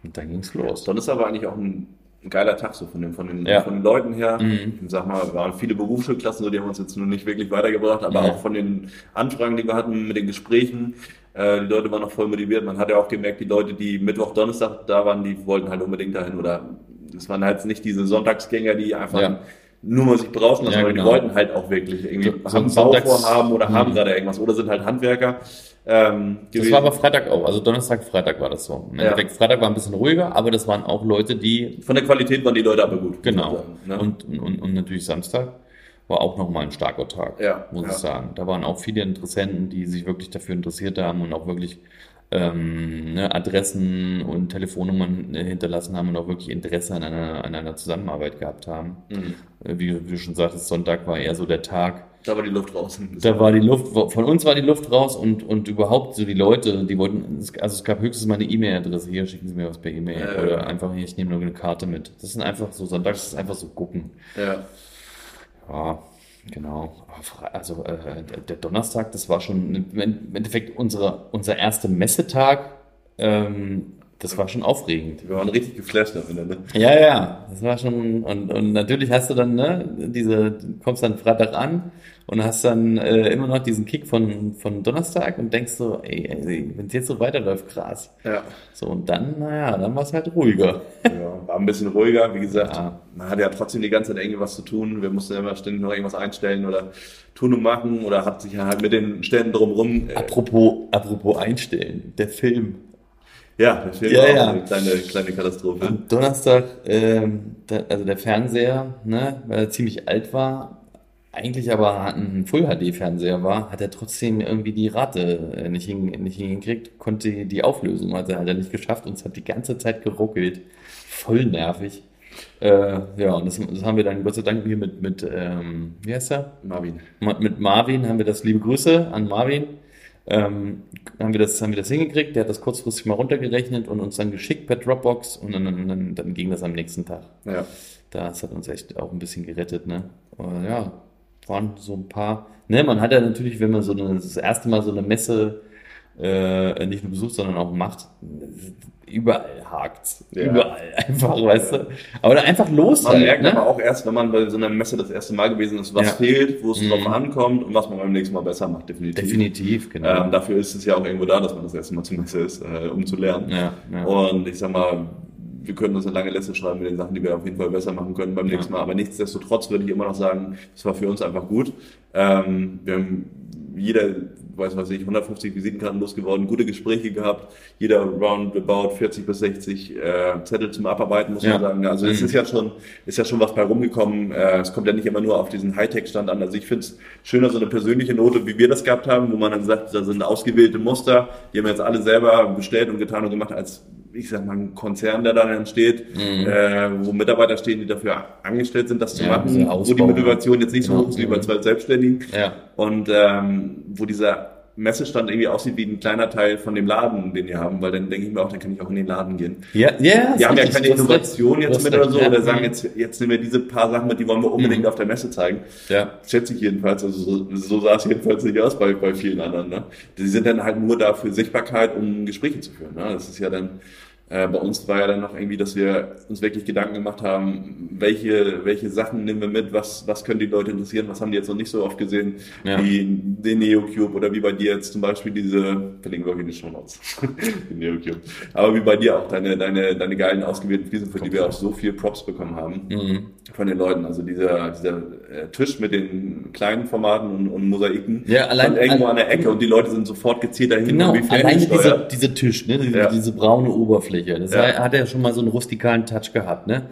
Und dann ging's los. Donnerstag war eigentlich auch ein, ein geiler Tag so von den, von den, Ja. von den Leuten her. Mhm. Ich sag mal, waren viele Berufsschulklassen, so, die haben uns jetzt nur nicht wirklich weitergebracht, aber Ja. auch von den Anfragen, die wir hatten, mit den Gesprächen, äh, die Leute waren noch voll motiviert. Man hat ja auch gemerkt, die Leute, die Mittwoch, Donnerstag da waren, die wollten halt unbedingt dahin oder es waren halt nicht diese Sonntagsgänger, die einfach Ja. Nur mal sich berauschen lassen, Ja, genau. die wollten halt auch wirklich irgendwie, So- so haben ein Bauvorhaben oder haben Mhm. gerade irgendwas oder sind halt Handwerker. Ähm, Das war aber Freitag auch. Also Donnerstag, Freitag war das so. Ja. Freitag war ein bisschen ruhiger, aber das waren auch Leute, die von der Qualität waren die Leute aber gut. Genau. sagen, ne? Und, und, und natürlich Samstag war auch nochmal ein starker Tag, Ja, muss ja. ich sagen. Da waren auch viele Interessenten, die sich wirklich dafür interessiert haben und auch wirklich ähm, ne, Adressen und Telefonnummern äh, hinterlassen haben und auch wirklich Interesse an einer, an einer Zusammenarbeit gehabt haben. Mhm. Äh, Wie, wie du schon sagtest, Sonntag war eher so der Tag, Da war die Luft raus. Da war die Luft, von uns war die Luft raus und, und überhaupt so die Leute, die wollten, also es gab höchstens mal eine E-Mail-Adresse, hier schicken Sie mir was per E-Mail Ja, ja. oder einfach hier, ich nehme nur eine Karte mit. Das sind einfach so, sonntags ist einfach so gucken. ja. Ja, genau. Also äh, der, Donnerstag, das war schon im Endeffekt unsere, unser erster Messetag. Ähm, das war schon aufregend. Wir waren richtig geflasht am Ende. Ne? Ja, ja, das war schon, und, und natürlich hast du dann, ne, diese, du kommst dann Freitag an und hast dann äh, immer noch diesen Kick von, von Donnerstag und denkst so, ey, ey wenn es jetzt so weiterläuft, krass. Ja. So, und dann, naja, dann war es halt ruhiger. ja. War ein bisschen ruhiger, wie gesagt. Ja. Man hatte ja trotzdem die ganze Zeit irgendwie was zu tun. Wir mussten immer ständig noch irgendwas einstellen oder tun und machen oder hat sich halt mit den Ständen drumrum. Äh, Apropos, apropos einstellen, der Film. ja, der Film Ja, war ja. eine kleine, kleine Katastrophe. Am Donnerstag, ähm, da, also der Fernseher, ne, weil er ziemlich alt war, eigentlich aber ein Full-HD-Fernseher war, hat er trotzdem irgendwie die Rate äh, nicht, hin, nicht hingekriegt, konnte die Auflösung hat er halt nicht geschafft und es hat die ganze Zeit geruckelt. Voll nervig. Äh, ja, und das, das haben wir dann Gott sei Dank hier mit, mit ähm, wie heißt er? Marvin. Ma- Mit Marvin haben wir das, liebe Grüße an Marvin, ähm, haben, wir das, haben wir das hingekriegt. Der hat das kurzfristig mal runtergerechnet und uns dann geschickt per Dropbox und dann, dann, dann, dann ging das am nächsten Tag. Ja. Das hat uns echt auch ein bisschen gerettet, ne? Aber ja, waren so ein paar. Ne, man hat ja natürlich, wenn man so eine, das erste Mal so eine Messe äh, nicht nur besucht, sondern auch macht, überall hakt's. Ja. Überall einfach, weißt du? Aber dann einfach los Man halt, merkt ne? aber auch erst, wenn man bei so einer Messe das erste Mal gewesen ist, was Ja. fehlt, wo es Mhm. drauf ankommt und was man beim nächsten Mal besser macht, definitiv. Definitiv, genau. Ähm, dafür ist es ja auch irgendwo da, dass man das erste Mal zur Messe ist, äh, um zu lernen. ja, ja. Und ich sag mal, wir können uns eine lange Liste schreiben mit den Sachen, die wir auf jeden Fall besser machen können beim Ja. nächsten Mal. Aber nichtsdestotrotz würde ich immer noch sagen, es war für uns einfach gut. Ähm, wir haben jeder weiß was ich, 150 Visitenkarten losgeworden, gute Gespräche gehabt, jeder roundabout 40 bis 60 äh, Zettel zum Abarbeiten, muss Ja. man sagen. Also es Mhm. ist ja schon, ist ja schon was bei rumgekommen. Äh, es kommt ja nicht immer nur auf diesen Hightech-Stand an. Also ich finde es schöner, so eine persönliche Note, wie wir das gehabt haben, wo man dann sagt, da sind ausgewählte Muster, die haben wir jetzt alle selber bestellt und getan und gemacht, als ich sag mal, ein Konzern, der da dann steht, äh, wo Mitarbeiter stehen, die dafür angestellt sind, das zu Mhm. Ja, machen, wo die Motivation jetzt nicht so Genau. hoch ist wie bei zwei Selbstständigen. Ja. Und ähm, wo dieser Messestand irgendwie aussieht wie ein kleiner Teil von dem Laden, den wir haben, weil dann denke ich mir auch, dann kann ich auch in den Laden gehen. Ja, ja, Wir haben ja keine Innovation jetzt mit oder so, oder sagen, jetzt, jetzt nehmen wir diese paar Sachen mit, die wollen wir unbedingt auf der Messe zeigen. Ja. Schätze ich jedenfalls, also so, so sah es jedenfalls nicht aus bei, bei vielen anderen. Ne? Die sind dann halt nur da für Sichtbarkeit, um Gespräche zu führen. Ne? Das ist ja dann, äh, bei uns war ja dann noch irgendwie, dass wir uns wirklich Gedanken gemacht haben, welche, welche Sachen nehmen wir mit, was, was können die Leute interessieren, was haben die jetzt noch nicht so oft gesehen, Ja. wie den NeoCube oder wie bei dir jetzt zum Beispiel diese, verlinken wir auch in die Show Notes, den NeoCube. Aber wie bei dir auch deine, deine, deine geilen ausgewählten Fliesen, für die wir auch so viel Props bekommen haben Mhm. von den Leuten. Also dieser, dieser Tisch mit den kleinen Formaten und, und Mosaiken Ja, allein- irgendwo an der Ecke und die Leute sind sofort gezielt dahin Genau, alleine dieser, dieser Tisch, ne, diese, Ja. diese braune Oberfläche, das Ja. hat ja schon mal so einen rustikalen Touch gehabt, ne?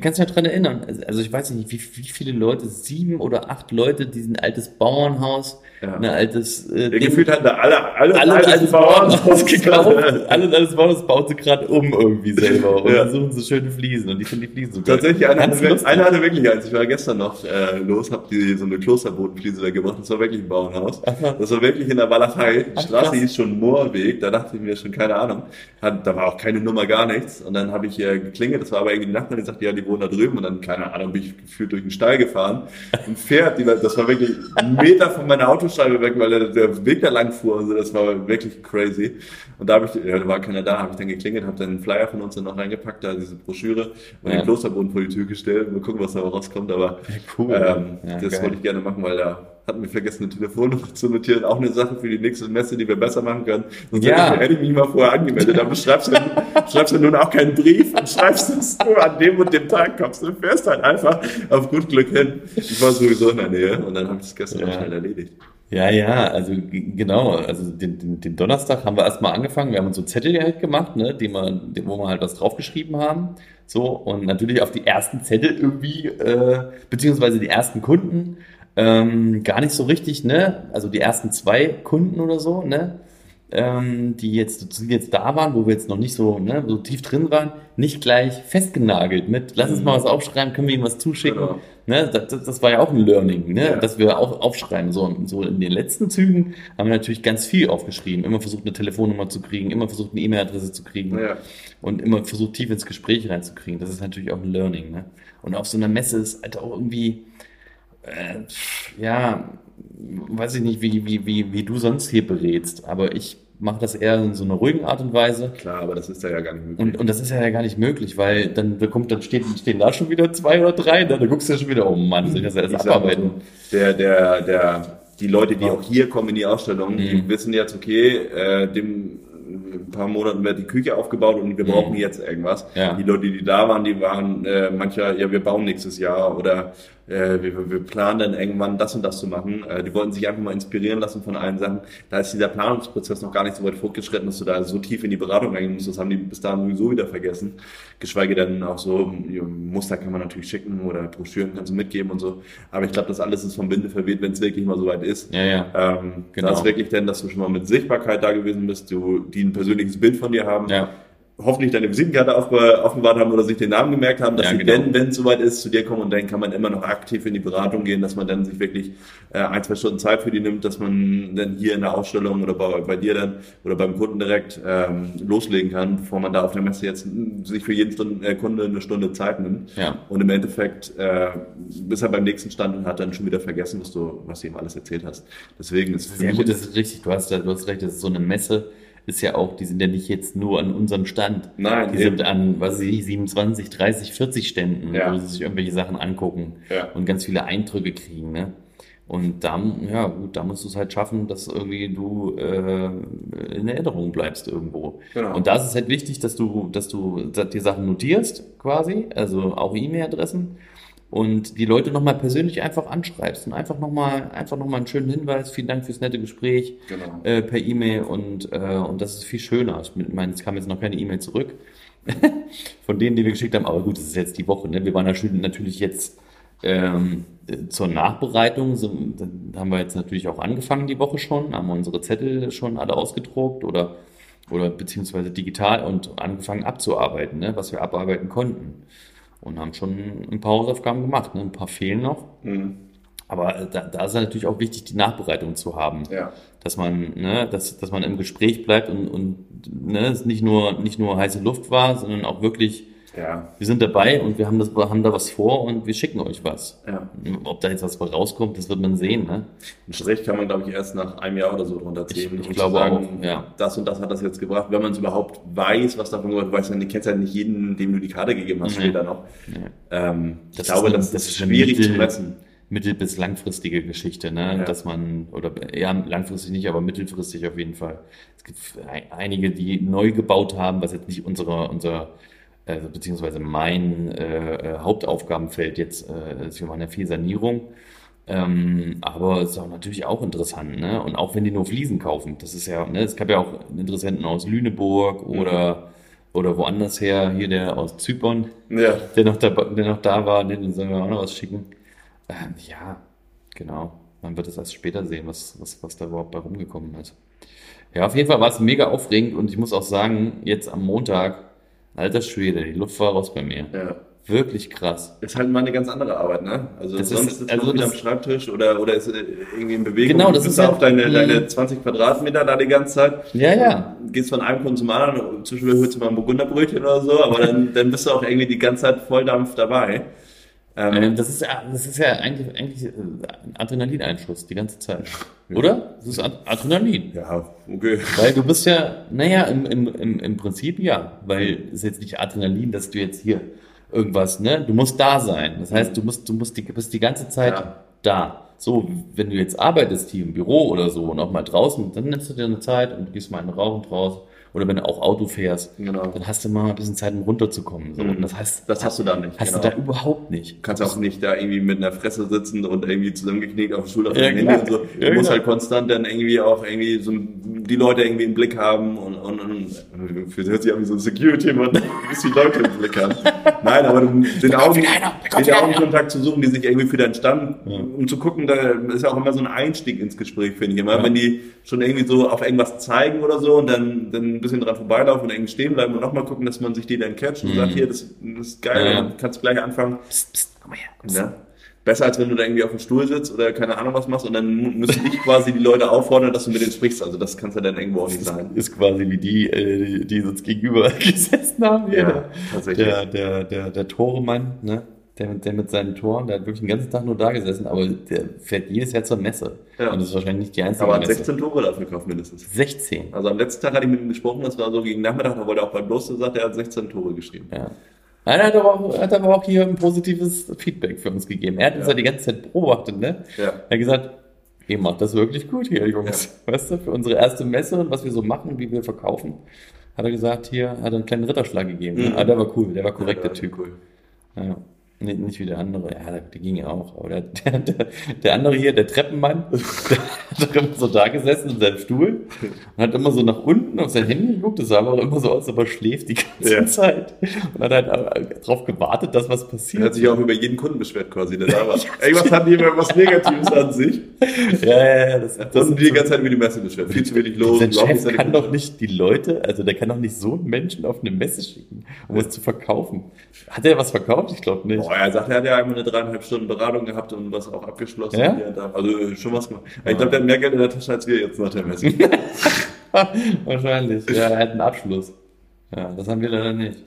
Kannst du dich dran erinnern? Also ich weiß nicht, wie, wie viele Leute, sieben oder acht Leute, diesen altes Bauernhaus, Ja. ein altes äh, Ja, gefühlt hatten da alle, alle, alle ein altes Bauernhaus Bauern gekauft, alle altes Bauernhaus bauen sie gerade um irgendwie selber und Ja. suchen sie schöne Fliesen und die finden die Fliesen so geil. Tatsächlich, einer hatte, einer hatte wirklich eins. Ich war gestern noch äh, los, hab die so eine Klosterbodenfliese da gemacht. Das war wirklich ein Bauernhaus. Das war wirklich in der Walachei. Die Straße hieß schon Moorweg. Da dachte ich mir schon, keine Ahnung. Hat, da war auch keine Nummer, gar nichts. Und dann habe ich äh, geklingelt. Das war aber irgendwie die Nachbarin, die sagte, ja, die wohnen da drüben. Und dann, keine Ahnung, bin ich gefühlt durch den Stall gefahren. Ein Pferd, die, das war wirklich ein Meter von meiner Autoscheibe weg, weil der, der Weg da lang fuhr. Also das war wirklich crazy. Und da habe ich, ja, da war keiner da, habe ich dann geklingelt, habe dann einen Flyer von uns dann noch reingepackt, da diese Broschüre und Ja. den Klosterboden vor die Tür gestellt. Mal gucken, was da rauskommt. Aber cool. Ähm, Ja, das geil. wollte ich gerne machen, weil da hatten wir vergessen, eine Telefonnummer zu notieren. Auch eine Sache für die nächste Messe, die wir besser machen können. Sonst Ja. hätte, ich, mich mal vorher angemeldet. Aber schreibst du, schreibst du nun auch keinen Brief und schreibst es nur an dem und dem Tag kommst du fährst halt einfach auf gut Glück hin. Ich war sowieso in der Nähe und dann habe ich es gestern Ja. auch schnell erledigt. Ja, ja, also genau, also den, den, den Donnerstag haben wir erstmal angefangen, wir haben uns so Zettel halt gemacht, ne, die man, wo wir halt was draufgeschrieben haben, so, und natürlich auf die ersten Zettel irgendwie, äh, beziehungsweise die ersten Kunden, ähm, gar nicht so richtig, ne, also die ersten zwei Kunden oder so, ne, ähm, die jetzt, die jetzt da waren, wo wir jetzt noch nicht so, ne, so tief drin waren, nicht gleich festgenagelt mit, lass uns mal was aufschreiben, können wir ihm was zuschicken, Genau. Ne, das, das- das war ja auch ein Learning, ne? Ja. dass wir auch aufschreiben. So, so in den letzten Zügen haben wir natürlich ganz viel aufgeschrieben. Immer versucht, eine Telefonnummer zu kriegen, immer versucht, eine E-Mail-Adresse zu kriegen Ja. und immer versucht, tief ins Gespräch reinzukriegen. Das ist natürlich auch ein Learning. Ne? Und auf so einer Messe ist halt auch irgendwie, äh, ja, weiß ich nicht, wie, wie, wie, wie du sonst hier berätst, aber ich mache das eher in so einer ruhigen Art und Weise. Klar, aber das ist ja gar nicht möglich. Und, und das ist ja gar nicht möglich, weil dann bekommt, dann stehen, stehen da schon wieder zwei oder drei, ne? da guckst du ja schon wieder, oh Mann, soll ich das alles Ich abarbeiten? so, Der, der, der, die Leute, die auch hier kommen in die Ausstellung, die Mhm. wissen jetzt, okay, äh, dem ein paar Monaten wird die Küche aufgebaut und wir brauchen jetzt irgendwas. Ja. Die Leute, die da waren, die waren äh, mancher, ja, wir bauen nächstes Jahr oder äh, wir, wir planen dann irgendwann das und das zu machen. Äh, die wollten sich einfach mal inspirieren lassen von allen Sachen. Da ist dieser Planungsprozess noch gar nicht so weit fortgeschritten, dass du da so tief in die Beratung reingehen musst. Das haben die bis dahin sowieso wieder vergessen. Geschweige denn auch so, Muster kann man natürlich schicken oder Broschüren kannst du mitgeben und so. Aber ich glaube, das alles ist vom Winde verweht, wenn es wirklich mal so weit ist. Ja, ja. Ähm, Genau. Da ist wirklich denn, dass du schon mal mit Sichtbarkeit da gewesen bist, du, die ein persönliches Bild von dir haben, Ja. Hoffentlich deine Visitenkarte offenbart haben oder sich den Namen gemerkt haben, dass Ja, sie genau. denn, wenn es soweit ist, zu dir kommen und dann kann man immer noch aktiv in die Beratung gehen, dass man dann sich wirklich äh, ein, zwei Stunden Zeit für die nimmt, dass man dann hier in der Ausstellung oder bei, bei dir dann oder beim Kunden direkt ähm, loslegen kann, bevor man da auf der Messe jetzt mm, sich für jeden Stunden, äh, Kunde eine Stunde Zeit nimmt. Ja. Und im Endeffekt äh, bis er beim nächsten Stand und hat dann schon wieder vergessen, was du, was du ihm alles erzählt hast. Deswegen ist für Sehr mich gut, das ist richtig. Du hast, du hast recht, das ist so eine Messe, ist ja auch, die sind ja nicht jetzt nur an unserem Stand. Nein, die eben. sind an, was weiß ich, 27, 30, 40 Ständen, Ja. wo sie sich irgendwelche Sachen angucken Ja. und ganz viele Eindrücke kriegen, ne? Und da, ja gut, da musst du es halt schaffen, dass irgendwie du äh, in Erinnerung bleibst irgendwo. Genau. Und da ist es halt wichtig, dass du, dass du die Sachen notierst, quasi, also auch E-Mail-Adressen. Und die Leute nochmal persönlich einfach anschreibst und einfach nochmal einfach noch mal einen schönen Hinweis, vielen Dank fürs nette Gespräch Genau. äh, per E-Mail und, äh, und das ist viel schöner. Ich meine, es kam jetzt noch keine E-Mail zurück von denen, die wir geschickt haben, aber gut, das ist jetzt die Woche. Ne? Wir waren natürlich jetzt ähm, äh, zur Nachbereitung, so, dann haben wir jetzt natürlich auch angefangen die Woche schon, haben unsere Zettel schon alle ausgedruckt oder, oder beziehungsweise digital und angefangen abzuarbeiten, ne? was wir abarbeiten konnten. Und haben schon ein paar Hausaufgaben gemacht, ne? ein paar fehlen noch. Mhm. Aber äh, da, da ist es natürlich auch wichtig, die Nachbereitung zu haben. Ja. Dass man, ne, dass, dass man im Gespräch bleibt und, und ne, es nicht nur, nicht nur heiße Luft war, sondern auch wirklich, Ja. wir sind dabei und wir haben, das, haben da was vor und wir schicken euch was. Ja. Ob da jetzt was rauskommt, das wird man sehen. Ne? Ein Strich kann man, glaube ich, erst nach einem Jahr oder so drunter ziehen. Ich- ich glaube zu auch, ja. Das und das hat das jetzt gebracht. Wenn man es überhaupt weiß, was davon gehört, weiß man, du kennst ja nicht jeden, dem du die Karte gegeben hast, später noch. Ähm, ich Das glaube, ist ein- das, das ist schwierig zu Mittel- messen. Mittel- bis langfristige Geschichte, ne? Ja. dass man, oder eher langfristig nicht, aber mittelfristig auf jeden Fall. Es gibt ein- einige, die neu gebaut haben, was jetzt nicht unsere, unser, also beziehungsweise mein äh, äh, Hauptaufgabenfeld jetzt äh, ist. Wir machen ja viel Sanierung. Ähm, aber es ist auch natürlich auch interessant, ne? Und auch wenn die nur Fliesen kaufen, das ist ja, ne, es gab ja auch Interessenten aus Lüneburg oder, oder woanders her, hier der aus Zypern, Ja. der noch da, der noch da war, den sollen wir auch noch was schicken. Ähm, ja, genau. Man wird es erst später sehen, was, was, was da überhaupt bei rumgekommen ist. Ja, auf jeden Fall war es mega aufregend und ich muss auch sagen, jetzt am Montag, alter Schwede, die Luft war raus bei mir. ja. Wirklich krass. Ist halt mal eine ganz andere Arbeit, ne? Also Das sonst ist- sitzt also man am Schreibtisch oder, oder ist äh, irgendwie in Bewegung. Genau, Du das bist ist ja- auf deine, deine 20 Quadratmeter da die ganze Zeit. Ja, ja. Gehst von einem Kunden zum anderen, zwischendurch holst du mal ein Burgunderbrötchen oder so, aber dann, dann bist du auch irgendwie die ganze Zeit Volldampf dabei. Ähm, Ähm, das ist ja, das ist ja eigentlich, eigentlich äh, ein Adrenalineinschuss die ganze Zeit. Oder? Das ist Ad- Adrenalin. ja, okay. Weil du bist ja, naja, im, im, im, im Prinzip ja, weil es ist jetzt nicht Adrenalin, dass du jetzt hier irgendwas, ne? Du musst da sein. Das heißt, du musst, du musst die, bist die ganze Zeit Ja. da. So, wenn du jetzt arbeitest hier im Büro oder so und auch mal draußen, dann nimmst du dir eine Zeit und gehst mal einen Rauchen draus. Oder wenn du auch Auto fährst, Genau. dann hast du mal ein bisschen Zeit, um runterzukommen. So. Und das heißt, Das hast du da nicht. hast genau. du da überhaupt nicht. Du kannst auch nicht da irgendwie mit einer Fresse sitzen und irgendwie zusammengeknickt auf dem auf Ja, dem Handy und so. Du Ja, musst klar. halt konstant dann irgendwie auch irgendwie so die Leute irgendwie im Blick haben und, und, und für hört sich an wie so ein Security-Mann, du musst die Leute im Blick haben. Nein, aber du, den, Augen, den. Augenkontakt zu suchen, die sich irgendwie für deinen Stand, um zu gucken, da ist ja auch immer so ein Einstieg ins Gespräch, finde ich immer. Wenn die schon irgendwie so auf irgendwas zeigen oder so und dann, dann bisschen dran vorbeilaufen und irgendwie stehen bleiben und nochmal gucken, dass man sich die dann catcht und sagt, hier, das, das ist geil, Mhm. Ja. dann kannst du gleich anfangen. Psst, psst, komm mal her. Psst. Ja. Besser als wenn du da irgendwie auf dem Stuhl sitzt oder keine Ahnung was machst und dann müssen dich quasi die Leute auffordern, dass du mit denen sprichst. Also das kannst du dann irgendwo auch nicht sein. ist quasi wie die, äh, die, die uns gegenüber gesessen haben. Hier. Ja, der, tatsächlich. Der, der, der, der Toremann, ne? Der, mit- der mit seinen Toren, der hat wirklich den ganzen Tag nur da gesessen, aber der fährt jedes Jahr zur Messe. Ja. Und das ist wahrscheinlich nicht die einzige Aber hat Messe. 16 Tore dafür gekauft mindestens. 16. Also am letzten Tag hatte ich mit ihm gesprochen, das war so gegen Nachmittag, da wollte er auch beim Bloß gesagt, er hat 16 Tore geschrieben. Ja. Nein, er hat aber, auch, er hat aber auch hier ein positives Feedback für uns gegeben. Er hat uns Ja. ja die ganze Zeit beobachtet, ne? Ja. Er hat gesagt, ihr macht das wirklich gut hier, Jungs. Weißt du, für unsere erste Messe und was wir so machen, wie wir verkaufen, hat er gesagt, hier hat er einen kleinen Ritterschlag gegeben. Ne? Mhm. Ah, der war cool, der war korrekt, Ja, der Typ. Cool. Ja. Nicht, nicht wie der andere. Ja, der, der ging ja auch. Aber der, der, der, der andere hier, der Treppenmann, der hat doch immer so da gesessen in seinem Stuhl und hat immer so nach unten auf sein Handy geguckt. Das sah aber auch immer so aus, als ob er schläft die ganze Ja. Zeit. Und hat halt darauf gewartet, dass was Er passiert. hat sich auch über jeden Kunden beschwert quasi, der da war. Irgendwas die immer was Negatives an sich. ja, ja, ja. Das, das Das sind die ganze Zeit über die Messe beschwert. Viel zu wenig los. Sein überhaupt Chef kann Kunden. doch nicht die Leute, also der kann doch nicht so einen Menschen auf eine Messe schicken, um es zu verkaufen. Hat er was verkauft? Ich glaube nicht. Boah, er sagt, er hat ja einmal eine dreieinhalb Stunden Beratung gehabt und was auch abgeschlossen. Ja? da. Also schon was gemacht. Ich glaube, der hat mehr Geld in der Tasche als wir jetzt nach der Messe. Wahrscheinlich. Ja, er hat einen Abschluss. Ja, das haben wir leider nicht.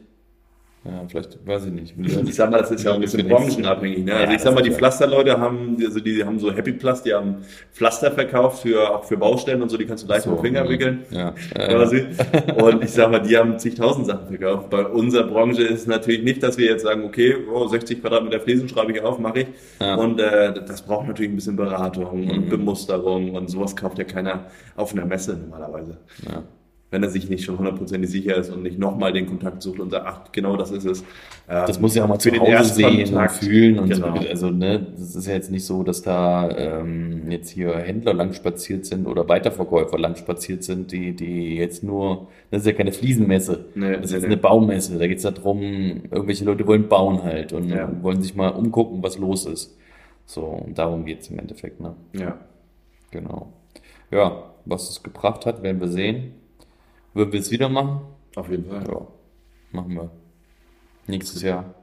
Ja, vielleicht, weiß ich nicht. Ich sag mal, das ist ja auch ein bisschen branchenabhängig. Ne? Also ich sag mal, die Pflasterleute haben, also die haben so Happy Plus, die haben Pflaster verkauft für auch für Baustellen und so, die kannst du leicht So, mit dem Finger mhm. wickeln. Ja, Quasi. Und ich sag mal, die haben zigtausend Sachen verkauft. Bei unserer Branche ist es natürlich nicht, dass wir jetzt sagen, okay, oh, 60 Quadratmeter Fliesen schreibe ich auf, mache ich. Ja. Mhm. Und äh, das braucht natürlich ein bisschen Beratung und Bemusterung und sowas kauft ja keiner auf einer Messe normalerweise. ja. Wenn er sich nicht schon hundertprozentig sicher ist und nicht nochmal den Kontakt sucht und sagt, ach, genau das ist es. Ähm, Das muss ja auch mal zu den Hause sehen und Erstkontakt. fühlen und Genau. so. Also, ne, das ist ja jetzt nicht so, dass da ähm, jetzt hier Händler lang spaziert sind oder Weiterverkäufer lang spaziert sind, die, die jetzt nur, das ist ja keine Fliesenmesse. Nee, das ist nee, jetzt nee. eine Baumesse. Da geht's ja darum, irgendwelche Leute wollen bauen halt und Ja. wollen sich mal umgucken, was los ist. So, und darum geht's im Endeffekt, ne? Ja. Genau. Ja, was es gebracht hat, werden wir sehen. Würden wir es wieder machen? Auf jeden Fall. Ja, machen wir. Nächstes Jahr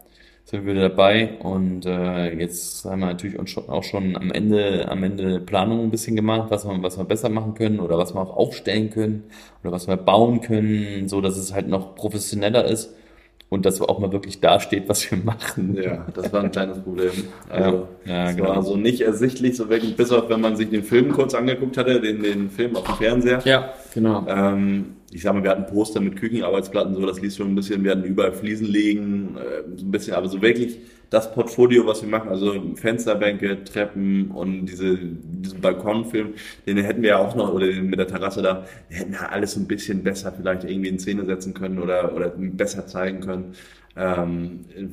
sind wir wieder dabei und äh, jetzt haben wir natürlich uns schon, auch schon am Ende, am Ende Planung ein bisschen gemacht, was wir, was wir besser machen können oder was wir auch aufstellen können oder was wir bauen können, so dass es halt noch professioneller ist und dass auch mal wirklich dasteht, was wir machen. Ja, das war ein kleines Problem. Also, Ja, ja, genau. war so nicht ersichtlich, so wirklich, bis auf wenn man sich den Film kurz angeguckt hatte, den, den Film auf dem Fernseher. Ja, genau. Ähm, ich sag mal, wir hatten Poster mit Küchenarbeitsplatten, so das liest schon ein bisschen, wir hatten überall Fliesen legen, äh, so ein bisschen, aber so wirklich das Portfolio, was wir machen, also Fensterbänke, Treppen und diese, diesen Balkonfilm, den hätten wir ja auch noch, oder den mit der Terrasse da, den hätten wir alles so ein bisschen besser vielleicht irgendwie in Szene setzen können oder, oder besser zeigen können. Ähm, in,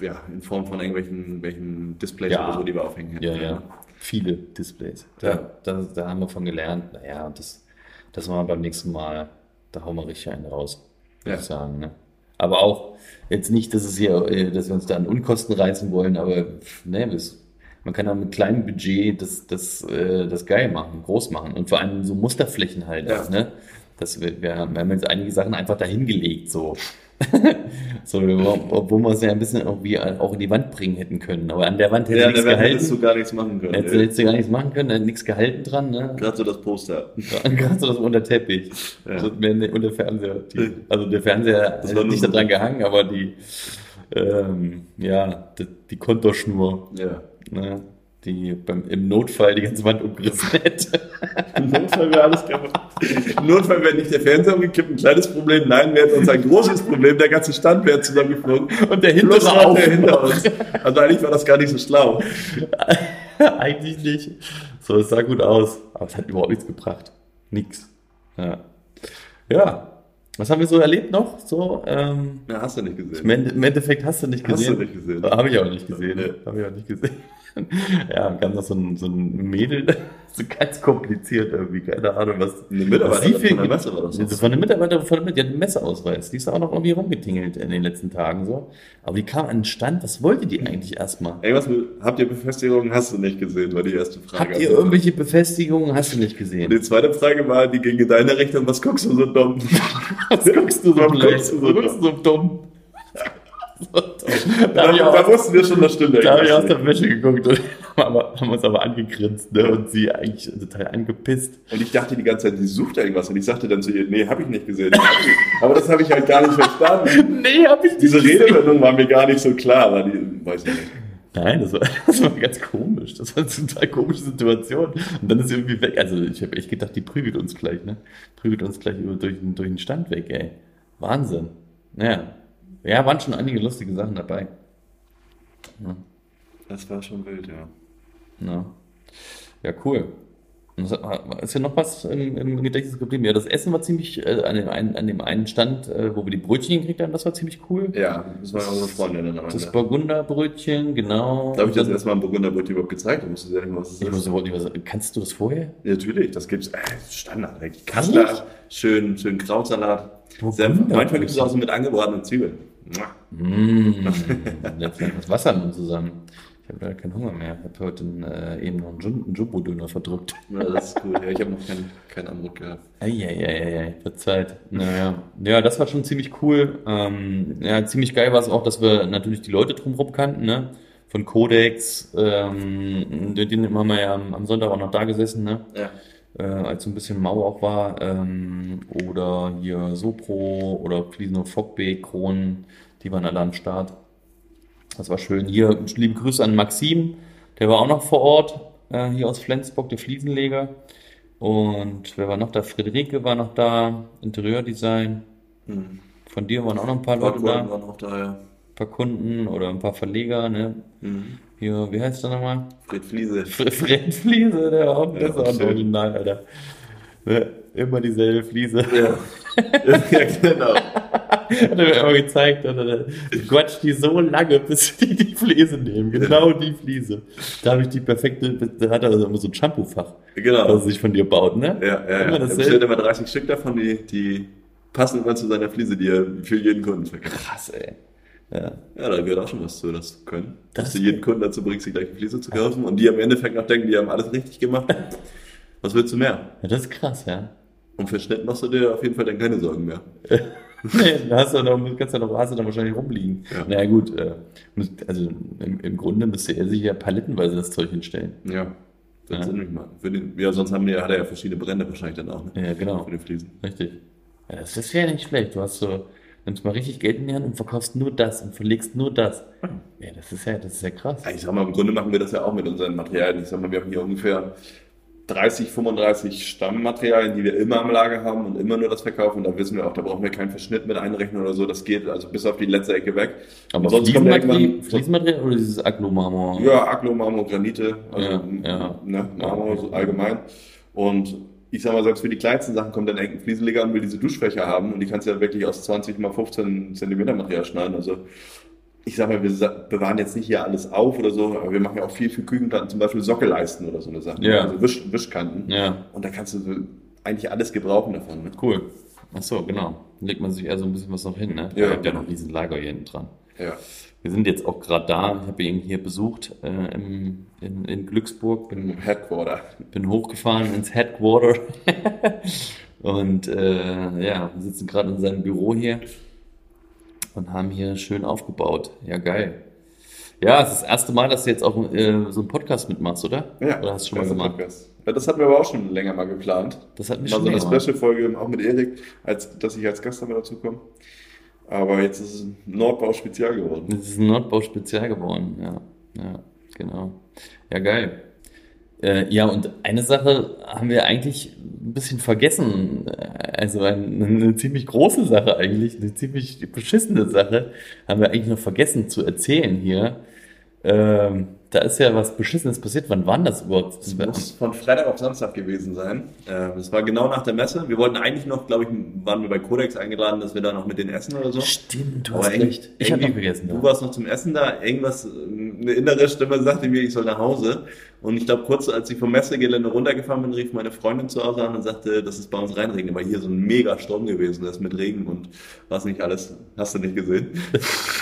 ja, in Form von irgendwelchen welchen Displays Ja. oder so, die wir aufhängen hätten. Ja, ja. Viele Displays. Da, Ja. da, da haben wir von gelernt. Naja, das, das machen wir beim nächsten Mal. Da hauen wir richtig einen raus, würde Ja. ich sagen. Ne? Aber auch jetzt nicht, dass es hier, äh, dass wir uns da an Unkosten reißen wollen, aber ne, das, man kann auch mit kleinem Budget das, das, äh, das geil machen, groß machen und vor allem so Musterflächen halt. Ja. Ne? Das, wir, wir haben jetzt einige Sachen einfach dahingelegt, so. so, obwohl wir es ja ein bisschen irgendwie auch in die Wand bringen hätten können. Aber an der Wand hätte Ja, nichts gehalten. hättest du gar nichts machen können. Hättest du, hättest du gar nichts machen können, hätte nichts gehalten dran, ne? Gerade so das Poster. Gerade so das unter Teppich. Ja. So, wenn der- und der Fernseher. Die, also der Fernseher Das ist war nicht daran gehangen, aber die, ähm, ja, die, die Kontoschnur, Ja. ne? Die beim, im Notfall die ganze Wand umgerissen hätte. Im Notfall wäre alles kaputt. Im Notfall wäre nicht der Fernseher umgekippt, ein kleines Problem. Nein, wäre uns ein großes Problem. Der ganze Stand wäre zusammengeflogen. Und der Plus hintere noch auch. der hinter uns. Also eigentlich war das gar nicht so schlau. Eigentlich nicht. So, es sah gut aus. Aber es hat überhaupt nichts gebracht. Nix. Ja. Ja. Was haben wir so erlebt noch? So, ähm, Ja, hast du nicht gesehen. Im Endeffekt hast du nicht Hast gesehen. du nicht gesehen. Habe ich auch nicht gesehen. Nee. Habe ich auch nicht gesehen. Ja, kam noch so ein, so ein Mädel, so ganz kompliziert irgendwie, keine Ahnung, was. Eine Mitarbeiterin was sie von der Messe war das doch. Das war eine Mitarbeiterin von der Messe, die hat einen Messeausweis. Die ist auch noch irgendwie rumgetingelt in den letzten Tagen so. Aber die kam an den Stand, was wollte die eigentlich erstmal? Irgendwas mit, habt ihr Befestigungen? Hast du nicht gesehen, war die erste Frage. Habt ihr irgendwelche Befestigungen? Hast du nicht Und gesehen? die zweite Frage war, die ging in deine Richtung, was guckst du so dumm? Was guckst du so Warum blöd? guckst du so guckst du so dumm? So dumm. Da Da, da wussten wir schon, das stimmt Da habe ich aus der Wäsche geguckt und haben, uns aber angegrinst ne? und sie eigentlich total angepisst. Und ich dachte die ganze Zeit, die sucht irgendwas. Und ich sagte dann zu ihr, nee, habe ich nicht gesehen. Aber das habe ich halt gar nicht verstanden. Nee, hab ich nicht Diese gesehen. Redewendung war mir gar nicht so klar. War die, weiß ich nicht. Nein, das war, das war ganz komisch. Das war eine total komische Situation. Und dann ist sie irgendwie weg. Also ich habe echt gedacht, die prügelt uns gleich, ne? Prügelt uns gleich über, durch, den- durch den Stand weg, ey. Wahnsinn. Naja. Ja, waren schon einige lustige Sachen dabei. Das war schon wild, ja. Ja, ja cool. Ist ja noch was im, im Gedächtnis geblieben? Ja, das Essen war ziemlich, äh, an, dem einen, an dem einen Stand, äh, wo wir die Brötchen gekriegt haben, das war ziemlich cool. Ja, das war unsere Freundin dann am Das Ende. Burgunderbrötchen, genau. Da habe ich das erstmal im Burgunderbrot überhaupt gezeigt. Du musstest ja nicht was es Ich ist. muss überhaupt nicht was, kannst du das vorher? Ja, natürlich, das gibt's. Äh, Standard. eigentlich. Kassler, schön, schön Krautsalat. Senf. Burgunderbrötchen. Manchmal gibt es auch so mit angebratenen Zwiebeln. Mua. Mmh, jetzt fällt das Wasser nun zusammen. Ich habe leider keinen Hunger mehr. Ich habe heute äh, eben noch einen, Jum- einen Jumbo-Döner verdrückt. Ja, das ist gut. Ja, ich habe noch keinen kein Anbrot gehabt. Eieieiei, wird Zeit. Naja. Ja, das war schon ziemlich cool. Ähm, ja, ziemlich geil war es auch, dass wir natürlich die Leute drumherum kannten, ne? Von Codex, ähm, den haben wir ja am, Sonntag auch noch da gesessen, ne? Ja. Äh, als so ein bisschen mau auch war. Ähm, oder hier Sopro oder Fliesen und Fockbeek, Kronen, die waren alle am Start. Das war schön. Hier liebe Grüße an Maxim, der war auch noch vor Ort, äh, hier aus Flensburg, der Fliesenleger. Und wer war noch da? Friederike war noch da, Interieurdesign. Hm. Von dir waren auch noch ein paar Ein paar Leute Kunden da, waren auch da, ja. ein paar Kunden oder ein paar Verleger, ne? Mhm. Hier, wie heißt der nochmal? Fred Fliese. Fre- Fred Fliese, der auch, das ist Ja, auch ein. Original, Alter. Ne? Immer dieselbe Fliese. Ja, ja genau. Hat er mir immer gezeigt. Und dann quatscht die so lange, bis die die Fliese nehmen. Genau die Fliese. Da habe ich die perfekte, da hat er also immer so ein Shampoo-Fach, Genau. was er sich von dir baut, ne? Ja, ja, ja. Immer Er dasselbe. bestellt immer 30 Stück davon, die, die passen immer zu seiner Fliese, die er für jeden Kunden verkauft. Krass, ey. Ja. Ja, da gehört auch schon was zu, das zu können. Das Dass du jeden Kunden dazu bringst, die gleiche Fliese zu kaufen und die am Endeffekt noch denken, die haben alles richtig gemacht. Was willst du mehr? ja, das ist krass, ja. Und für Schnitt machst du dir auf jeden Fall dann keine Sorgen mehr. nee, da hast du noch, kannst du noch, hast du dann wahrscheinlich rumliegen. Ja. Naja, gut, äh, also im, im Grunde müsste er sich ja palettenweise das Zeug hinstellen. Ja. Das Ja. Nicht mal. Für den, ja, sonst haben wir, hat er ja verschiedene Brände wahrscheinlich dann auch, ne? Ja, genau. Für die Fliesen. Richtig. Ja, das, das wäre nicht schlecht. Du hast so, nimmst mal richtig Geld in die Hand und verkaufst nur das und verlegst nur das. Ja, das ist ja, das ist ja krass. Ja, Ich sag mal, im Grunde machen wir das ja auch mit unseren Materialien. Ich sag mal, wir haben hier ungefähr 30, 35 Stammmaterialien, die wir immer am Lager haben und immer nur das verkaufen. Und da wissen wir auch, da brauchen wir keinen Verschnitt mit einrechnen oder so. Das geht also bis auf die letzte Ecke weg. Aber sonst kommt irgendwann- Fliesenmaterial oder dieses Aglomarmor? Ja, Aglo, Marmor, Granite, also Ja, ja. Ne, Marmor so allgemein. Und ich sag mal, selbst für die kleinsten Sachen kommt dann irgendein Fliesenleger und will diese Duschfächer haben und die kannst du ja wirklich aus 20 mal 15 Zentimeter Material schneiden. Also ich sag mal, wir bewahren jetzt nicht hier alles auf oder so, aber wir machen ja auch viel für Küchenplatten, zum Beispiel Sockelleisten oder so eine Sache. Ja. Also Wisch, Wischkanten. Ja, Und da kannst du so eigentlich alles gebrauchen davon. Ne? cool. Ach so, genau. Dann legt man sich eher so ein bisschen was noch hin, ne? Ja. Ihr habt ja noch diesen Lager hier hinten dran. Ja. Wir sind jetzt auch gerade da. Ich habe ihn hier besucht äh, im, in, in Glücksburg. Bin Im Headquarter. bin hochgefahren ins Headquarter und äh, ja, wir sitzen gerade in seinem Büro hier und haben hier schön aufgebaut. Ja, geil. Ja, es ist das erste Mal, dass du jetzt auch äh, so einen Podcast mitmachst, oder? Ja, Oder hast du schon mal gemacht? Podcast. Ja, das hatten wir aber auch schon länger mal geplant. Das hat mich Mal schon so eine. Special-Folge auch mit Erik, als, dass ich als Gast damit dazu komme. Aber jetzt ist es ein Nordbau-Spezial geworden. Das ist ein Nordbau-Spezial geworden, ja. Ja, genau. Ja, geil. Äh, ja, und eine Sache haben wir eigentlich ein bisschen vergessen. Also eine, eine ziemlich große Sache eigentlich, eine ziemlich beschissene Sache haben wir eigentlich noch vergessen zu erzählen hier. Ähm, da ist ja was Beschissenes passiert. Wann war das überhaupt? Das muss von Freitag auf Samstag gewesen sein. Äh, Das war genau nach der Messe. Wir wollten eigentlich noch, glaube ich, waren wir bei Codex eingeladen, dass wir da noch mit denen essen oder so. Stimmt, du Aber hast recht. Ich habe vergessen. Du Ja. warst noch zum Essen da. Irgendwas, äh, eine innere Stimme sagte mir, ich soll nach Hause. Und ich glaube, kurz als ich vom Messegelände runtergefahren bin, rief meine Freundin zu Hause an und sagte, dass es bei uns reinregnet. Aber hier so ein mega Sturm gewesen ist mit Regen und was nicht alles. Hast du nicht gesehen?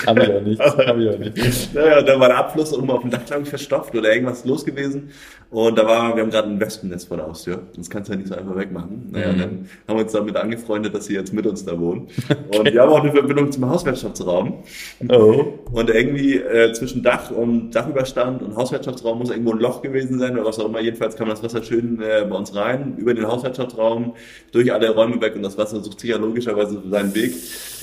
Hab ich auch nicht. Hab ich auch nicht. Naja, da war der Abfluss oben auf dem Dach, glaube ich, verstopft oder irgendwas los gewesen. Und da war, wir haben gerade ein Wespennetz vor der Haustür. Das kannst du ja nicht so einfach wegmachen. Naja, Mhm. dann haben wir uns damit angefreundet, dass sie jetzt mit uns da wohnen. Und wir haben auch eine Verbindung zum Hauswirtschaftsraum. Oh. Und irgendwie äh, zwischen Dach und Dachüberstand und Hauswirtschaftsraum muss irgendwo ein Loch gewesen sein oder was auch immer. Jedenfalls kam das Wasser schön äh, bei uns rein, über den Hauswirtschaftsraum, durch alle Räume weg und das Wasser sucht sich ja logischerweise seinen Weg.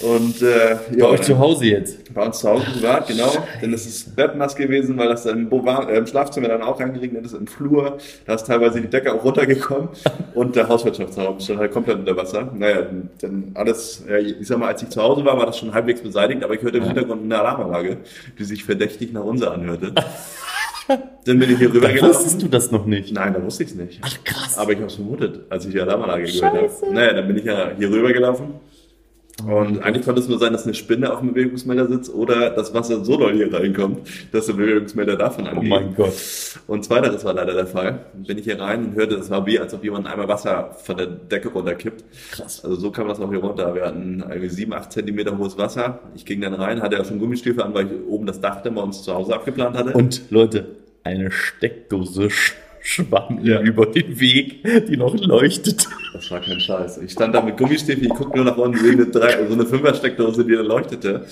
Und äh, Bei euch zu Hause jetzt. bei uns zu Hause privat, genau. Dann ist es Bettnass gewesen, weil das dann im, äh, im Schlafzimmer dann auch reingeregnet ist, im Flur. Da ist teilweise die Decke auch runtergekommen und der Hauswirtschaftsraum stand halt komplett unter Wasser. Naja, dann alles, ja, ich sag mal, als ich zu Hause war, war das schon halbwegs beseitigt, aber ich hörte im. Hintergrund eine Alarmanlage, die sich verdächtig nach unser anhörte. dann bin ich hier Da rübergelaufen. wusstest du das noch nicht. Nein, da wusste ich es nicht. Ach krass. Aber ich habe es vermutet, als ich die Alarmanlage gehört habe. Naja, dann bin ich ja hier rübergelaufen. Und eigentlich konnte es nur sein, dass eine Spinne auf dem Bewegungsmelder sitzt oder das Wasser so doll hier reinkommt, dass der Bewegungsmelder davon oh angeht. mein Gott. Und zweiteres war leider der Fall. Bin ich hier rein und hörte, es war wie, als ob jemand einmal Wasser von der Decke runterkippt. Krass. Also so kam das auch hier runter. Wir hatten irgendwie sieben, acht Zentimeter hohes Wasser. Ich ging dann rein, hatte ja schon Gummistiefel an, weil ich oben das Dach dann bei uns zu Hause abgeplant hatte. Und Leute, eine Steckdose schwamm Ja. über den Weg, die noch leuchtet. Das war kein Scheiß. Ich stand da mit Gummistiefel, ich guckte nur nach unten, sehe eine drei, so eine Fünfer-Steckdose, die da leuchtete.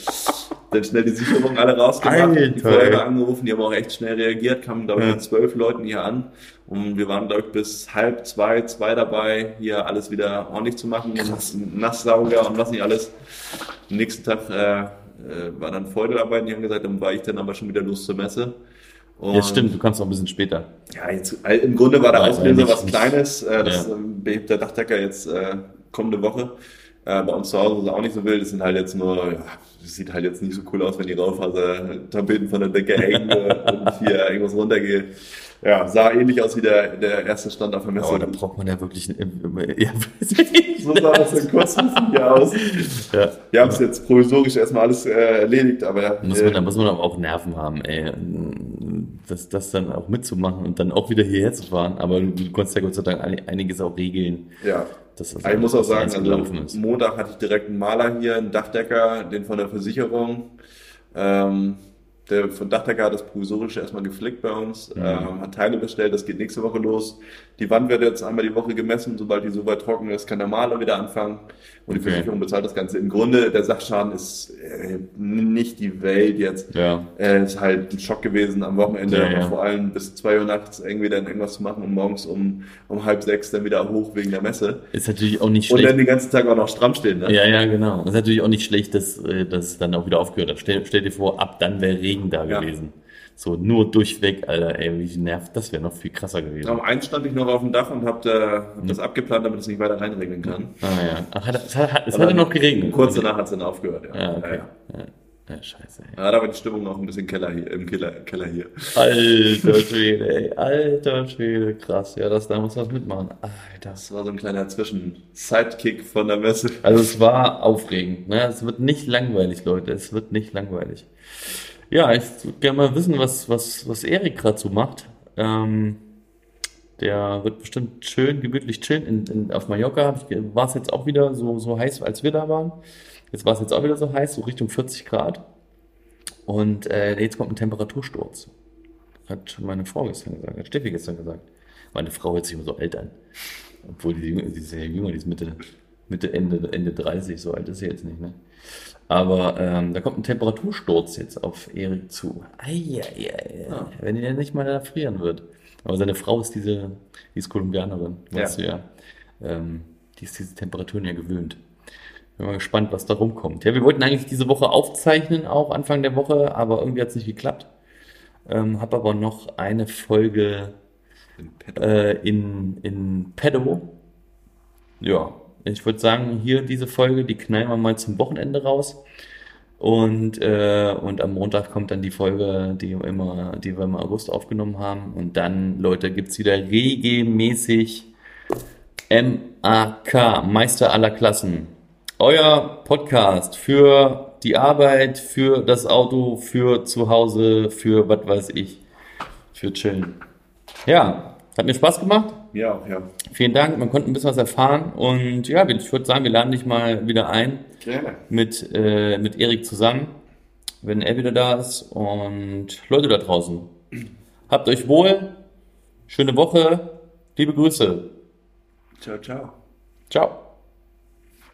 Dann schnell die Sicherungen alle rausgemacht, Alter, die Feuerwehr angerufen, die haben auch echt schnell reagiert, kamen, glaube ich, Ja. mit zwölf Leuten hier an. Und wir waren, glaube ich, bis halb zwei, zwei dabei, hier alles wieder ordentlich zu machen. Und Nasssauger und was nicht alles. Am nächsten Tag äh, äh, war dann Feuerwehrarbeiten, die haben gesagt, dann war ich dann aber schon wieder los zur Messe. Und Ja, stimmt, du kannst noch ein bisschen später. ja, jetzt, äh, im Grunde war der Auslöser was Kleines. Äh, das Ja. ähm, behebt der Dachdecker jetzt äh, kommende Woche. Äh, bei uns zu Hause ist es auch nicht so wild. Es sind halt jetzt nur, ja, sieht halt jetzt nicht so cool aus, wenn die Raufaser-Tapeten von der Decke hängen und hier irgendwas runtergeht. Ja, sah ähnlich aus wie der, der erste Stand auf der Messe. Aber da braucht man ja wirklich ein, ja, so sah das kurzfristig hier aus. ja. Wir haben es jetzt provisorisch erstmal alles äh, erledigt, aber Muss man, äh, da muss man aber auch Nerven haben, ey. Das, das dann auch mitzumachen und dann auch wieder hierher zu fahren. Aber du, du konntest ja Gott sei Dank ein- einiges auch regeln. ja. Dass das ich muss auch sagen, also. Montag hatte ich direkt einen Maler hier, einen Dachdecker, den von der Versicherung. Ähm, der von Dachdecker hat das provisorisch erstmal geflickt bei uns, Mhm. ähm, hat Teile bestellt, das geht nächste Woche los. Die Wand wird jetzt einmal die Woche gemessen, sobald die soweit trocken ist, kann der Maler wieder anfangen und die Okay. Versicherung bezahlt das Ganze. Im Grunde, der Sachschaden ist äh, nicht die Welt jetzt. Ja. Äh, ist halt ein Schock gewesen am Wochenende, Ja, ja. vor allem bis zwei Uhr nachts irgendwie dann irgendwas zu machen und morgens um, um halb sechs dann wieder hoch wegen der Messe. Ist natürlich auch nicht Und schlecht. dann den ganzen Tag auch noch stramm stehen, ne? Ja, ja, genau. Das ist natürlich auch nicht schlecht, dass, äh, dass es dann auch wieder aufgehört hat. Stell, stell dir vor, ab dann wäre Regen da Ja. gewesen. So, nur durchweg, Alter, ey, wie nervt, das wäre noch viel krasser gewesen. Am einen stand ich noch auf dem Dach und hab, da, hab das abgeplant, damit es nicht weiter reinregnen kann. Ah, ja. Ach, es hat, es hatte noch geregnet. Kurz danach hat es dann aufgehört, ja. Ja, okay. Ja, ja. Ja, ja scheiße, ey. Ja, da war die Stimmung noch ein bisschen Keller hier, im Keller, Keller hier. Alter Schwede, ey. Alter Schwede, krass. Ja, das, da muss man was mitmachen. Alter. Das war so ein kleiner Zwischen-Sidekick von der Messe. Also es war aufregend. Ne? Es wird nicht langweilig, Leute. Es wird nicht langweilig. Ja, ich würde gerne mal wissen, was, was, was Erik gerade so macht. Ähm, der wird bestimmt schön, gemütlich chillen. In, in, auf Mallorca war es jetzt auch wieder so, so heiß, als wir da waren. Jetzt war es jetzt auch wieder so heiß, so Richtung 40 Grad. Und äh, jetzt kommt ein Temperatursturz. Hat meine Frau gestern gesagt, hat Steffi gestern gesagt. Meine Frau hört sich immer so alt an. Obwohl die, die ist ja jünger, die ist Mitte, Mitte Ende, Ende 30, so alt ist sie jetzt nicht, ne? Aber ähm, da kommt ein Temperatursturz jetzt auf Erik zu. Eieiei, Ja. wenn er nicht mal erfrieren wird. Aber seine Frau ist diese, die ist Kolumbianerin, weißt du ja. Ähm, die ist diese Temperaturen ja gewöhnt. Bin mal gespannt, was da rumkommt. Ja, wir wollten eigentlich diese Woche aufzeichnen, auch Anfang der Woche, aber irgendwie hat es nicht geklappt. Ähm, hab aber noch eine Folge äh, in, in Pedo. Ja, ich würde sagen, hier diese Folge, die knallen wir mal zum Wochenende raus. Und, äh, und am Montag kommt dann die Folge, die, wir immer, die wir im August aufgenommen haben. Und dann, Leute, gibt's wieder regelmäßig MAK, Meister aller Klassen. Euer Podcast für die Arbeit, für das Auto, für zu Hause, für was weiß ich, für chillen. Ja, hat mir Spaß gemacht. Ja, auch, ja. Vielen Dank, man konnte ein bisschen was erfahren. Und ja, ich würde sagen, wir laden dich mal wieder ein Gerne. mit, äh, mit Erik zusammen, wenn er wieder da ist. Und Leute da draußen, habt euch wohl, schöne Woche, liebe Grüße. Ciao, ciao. Ciao.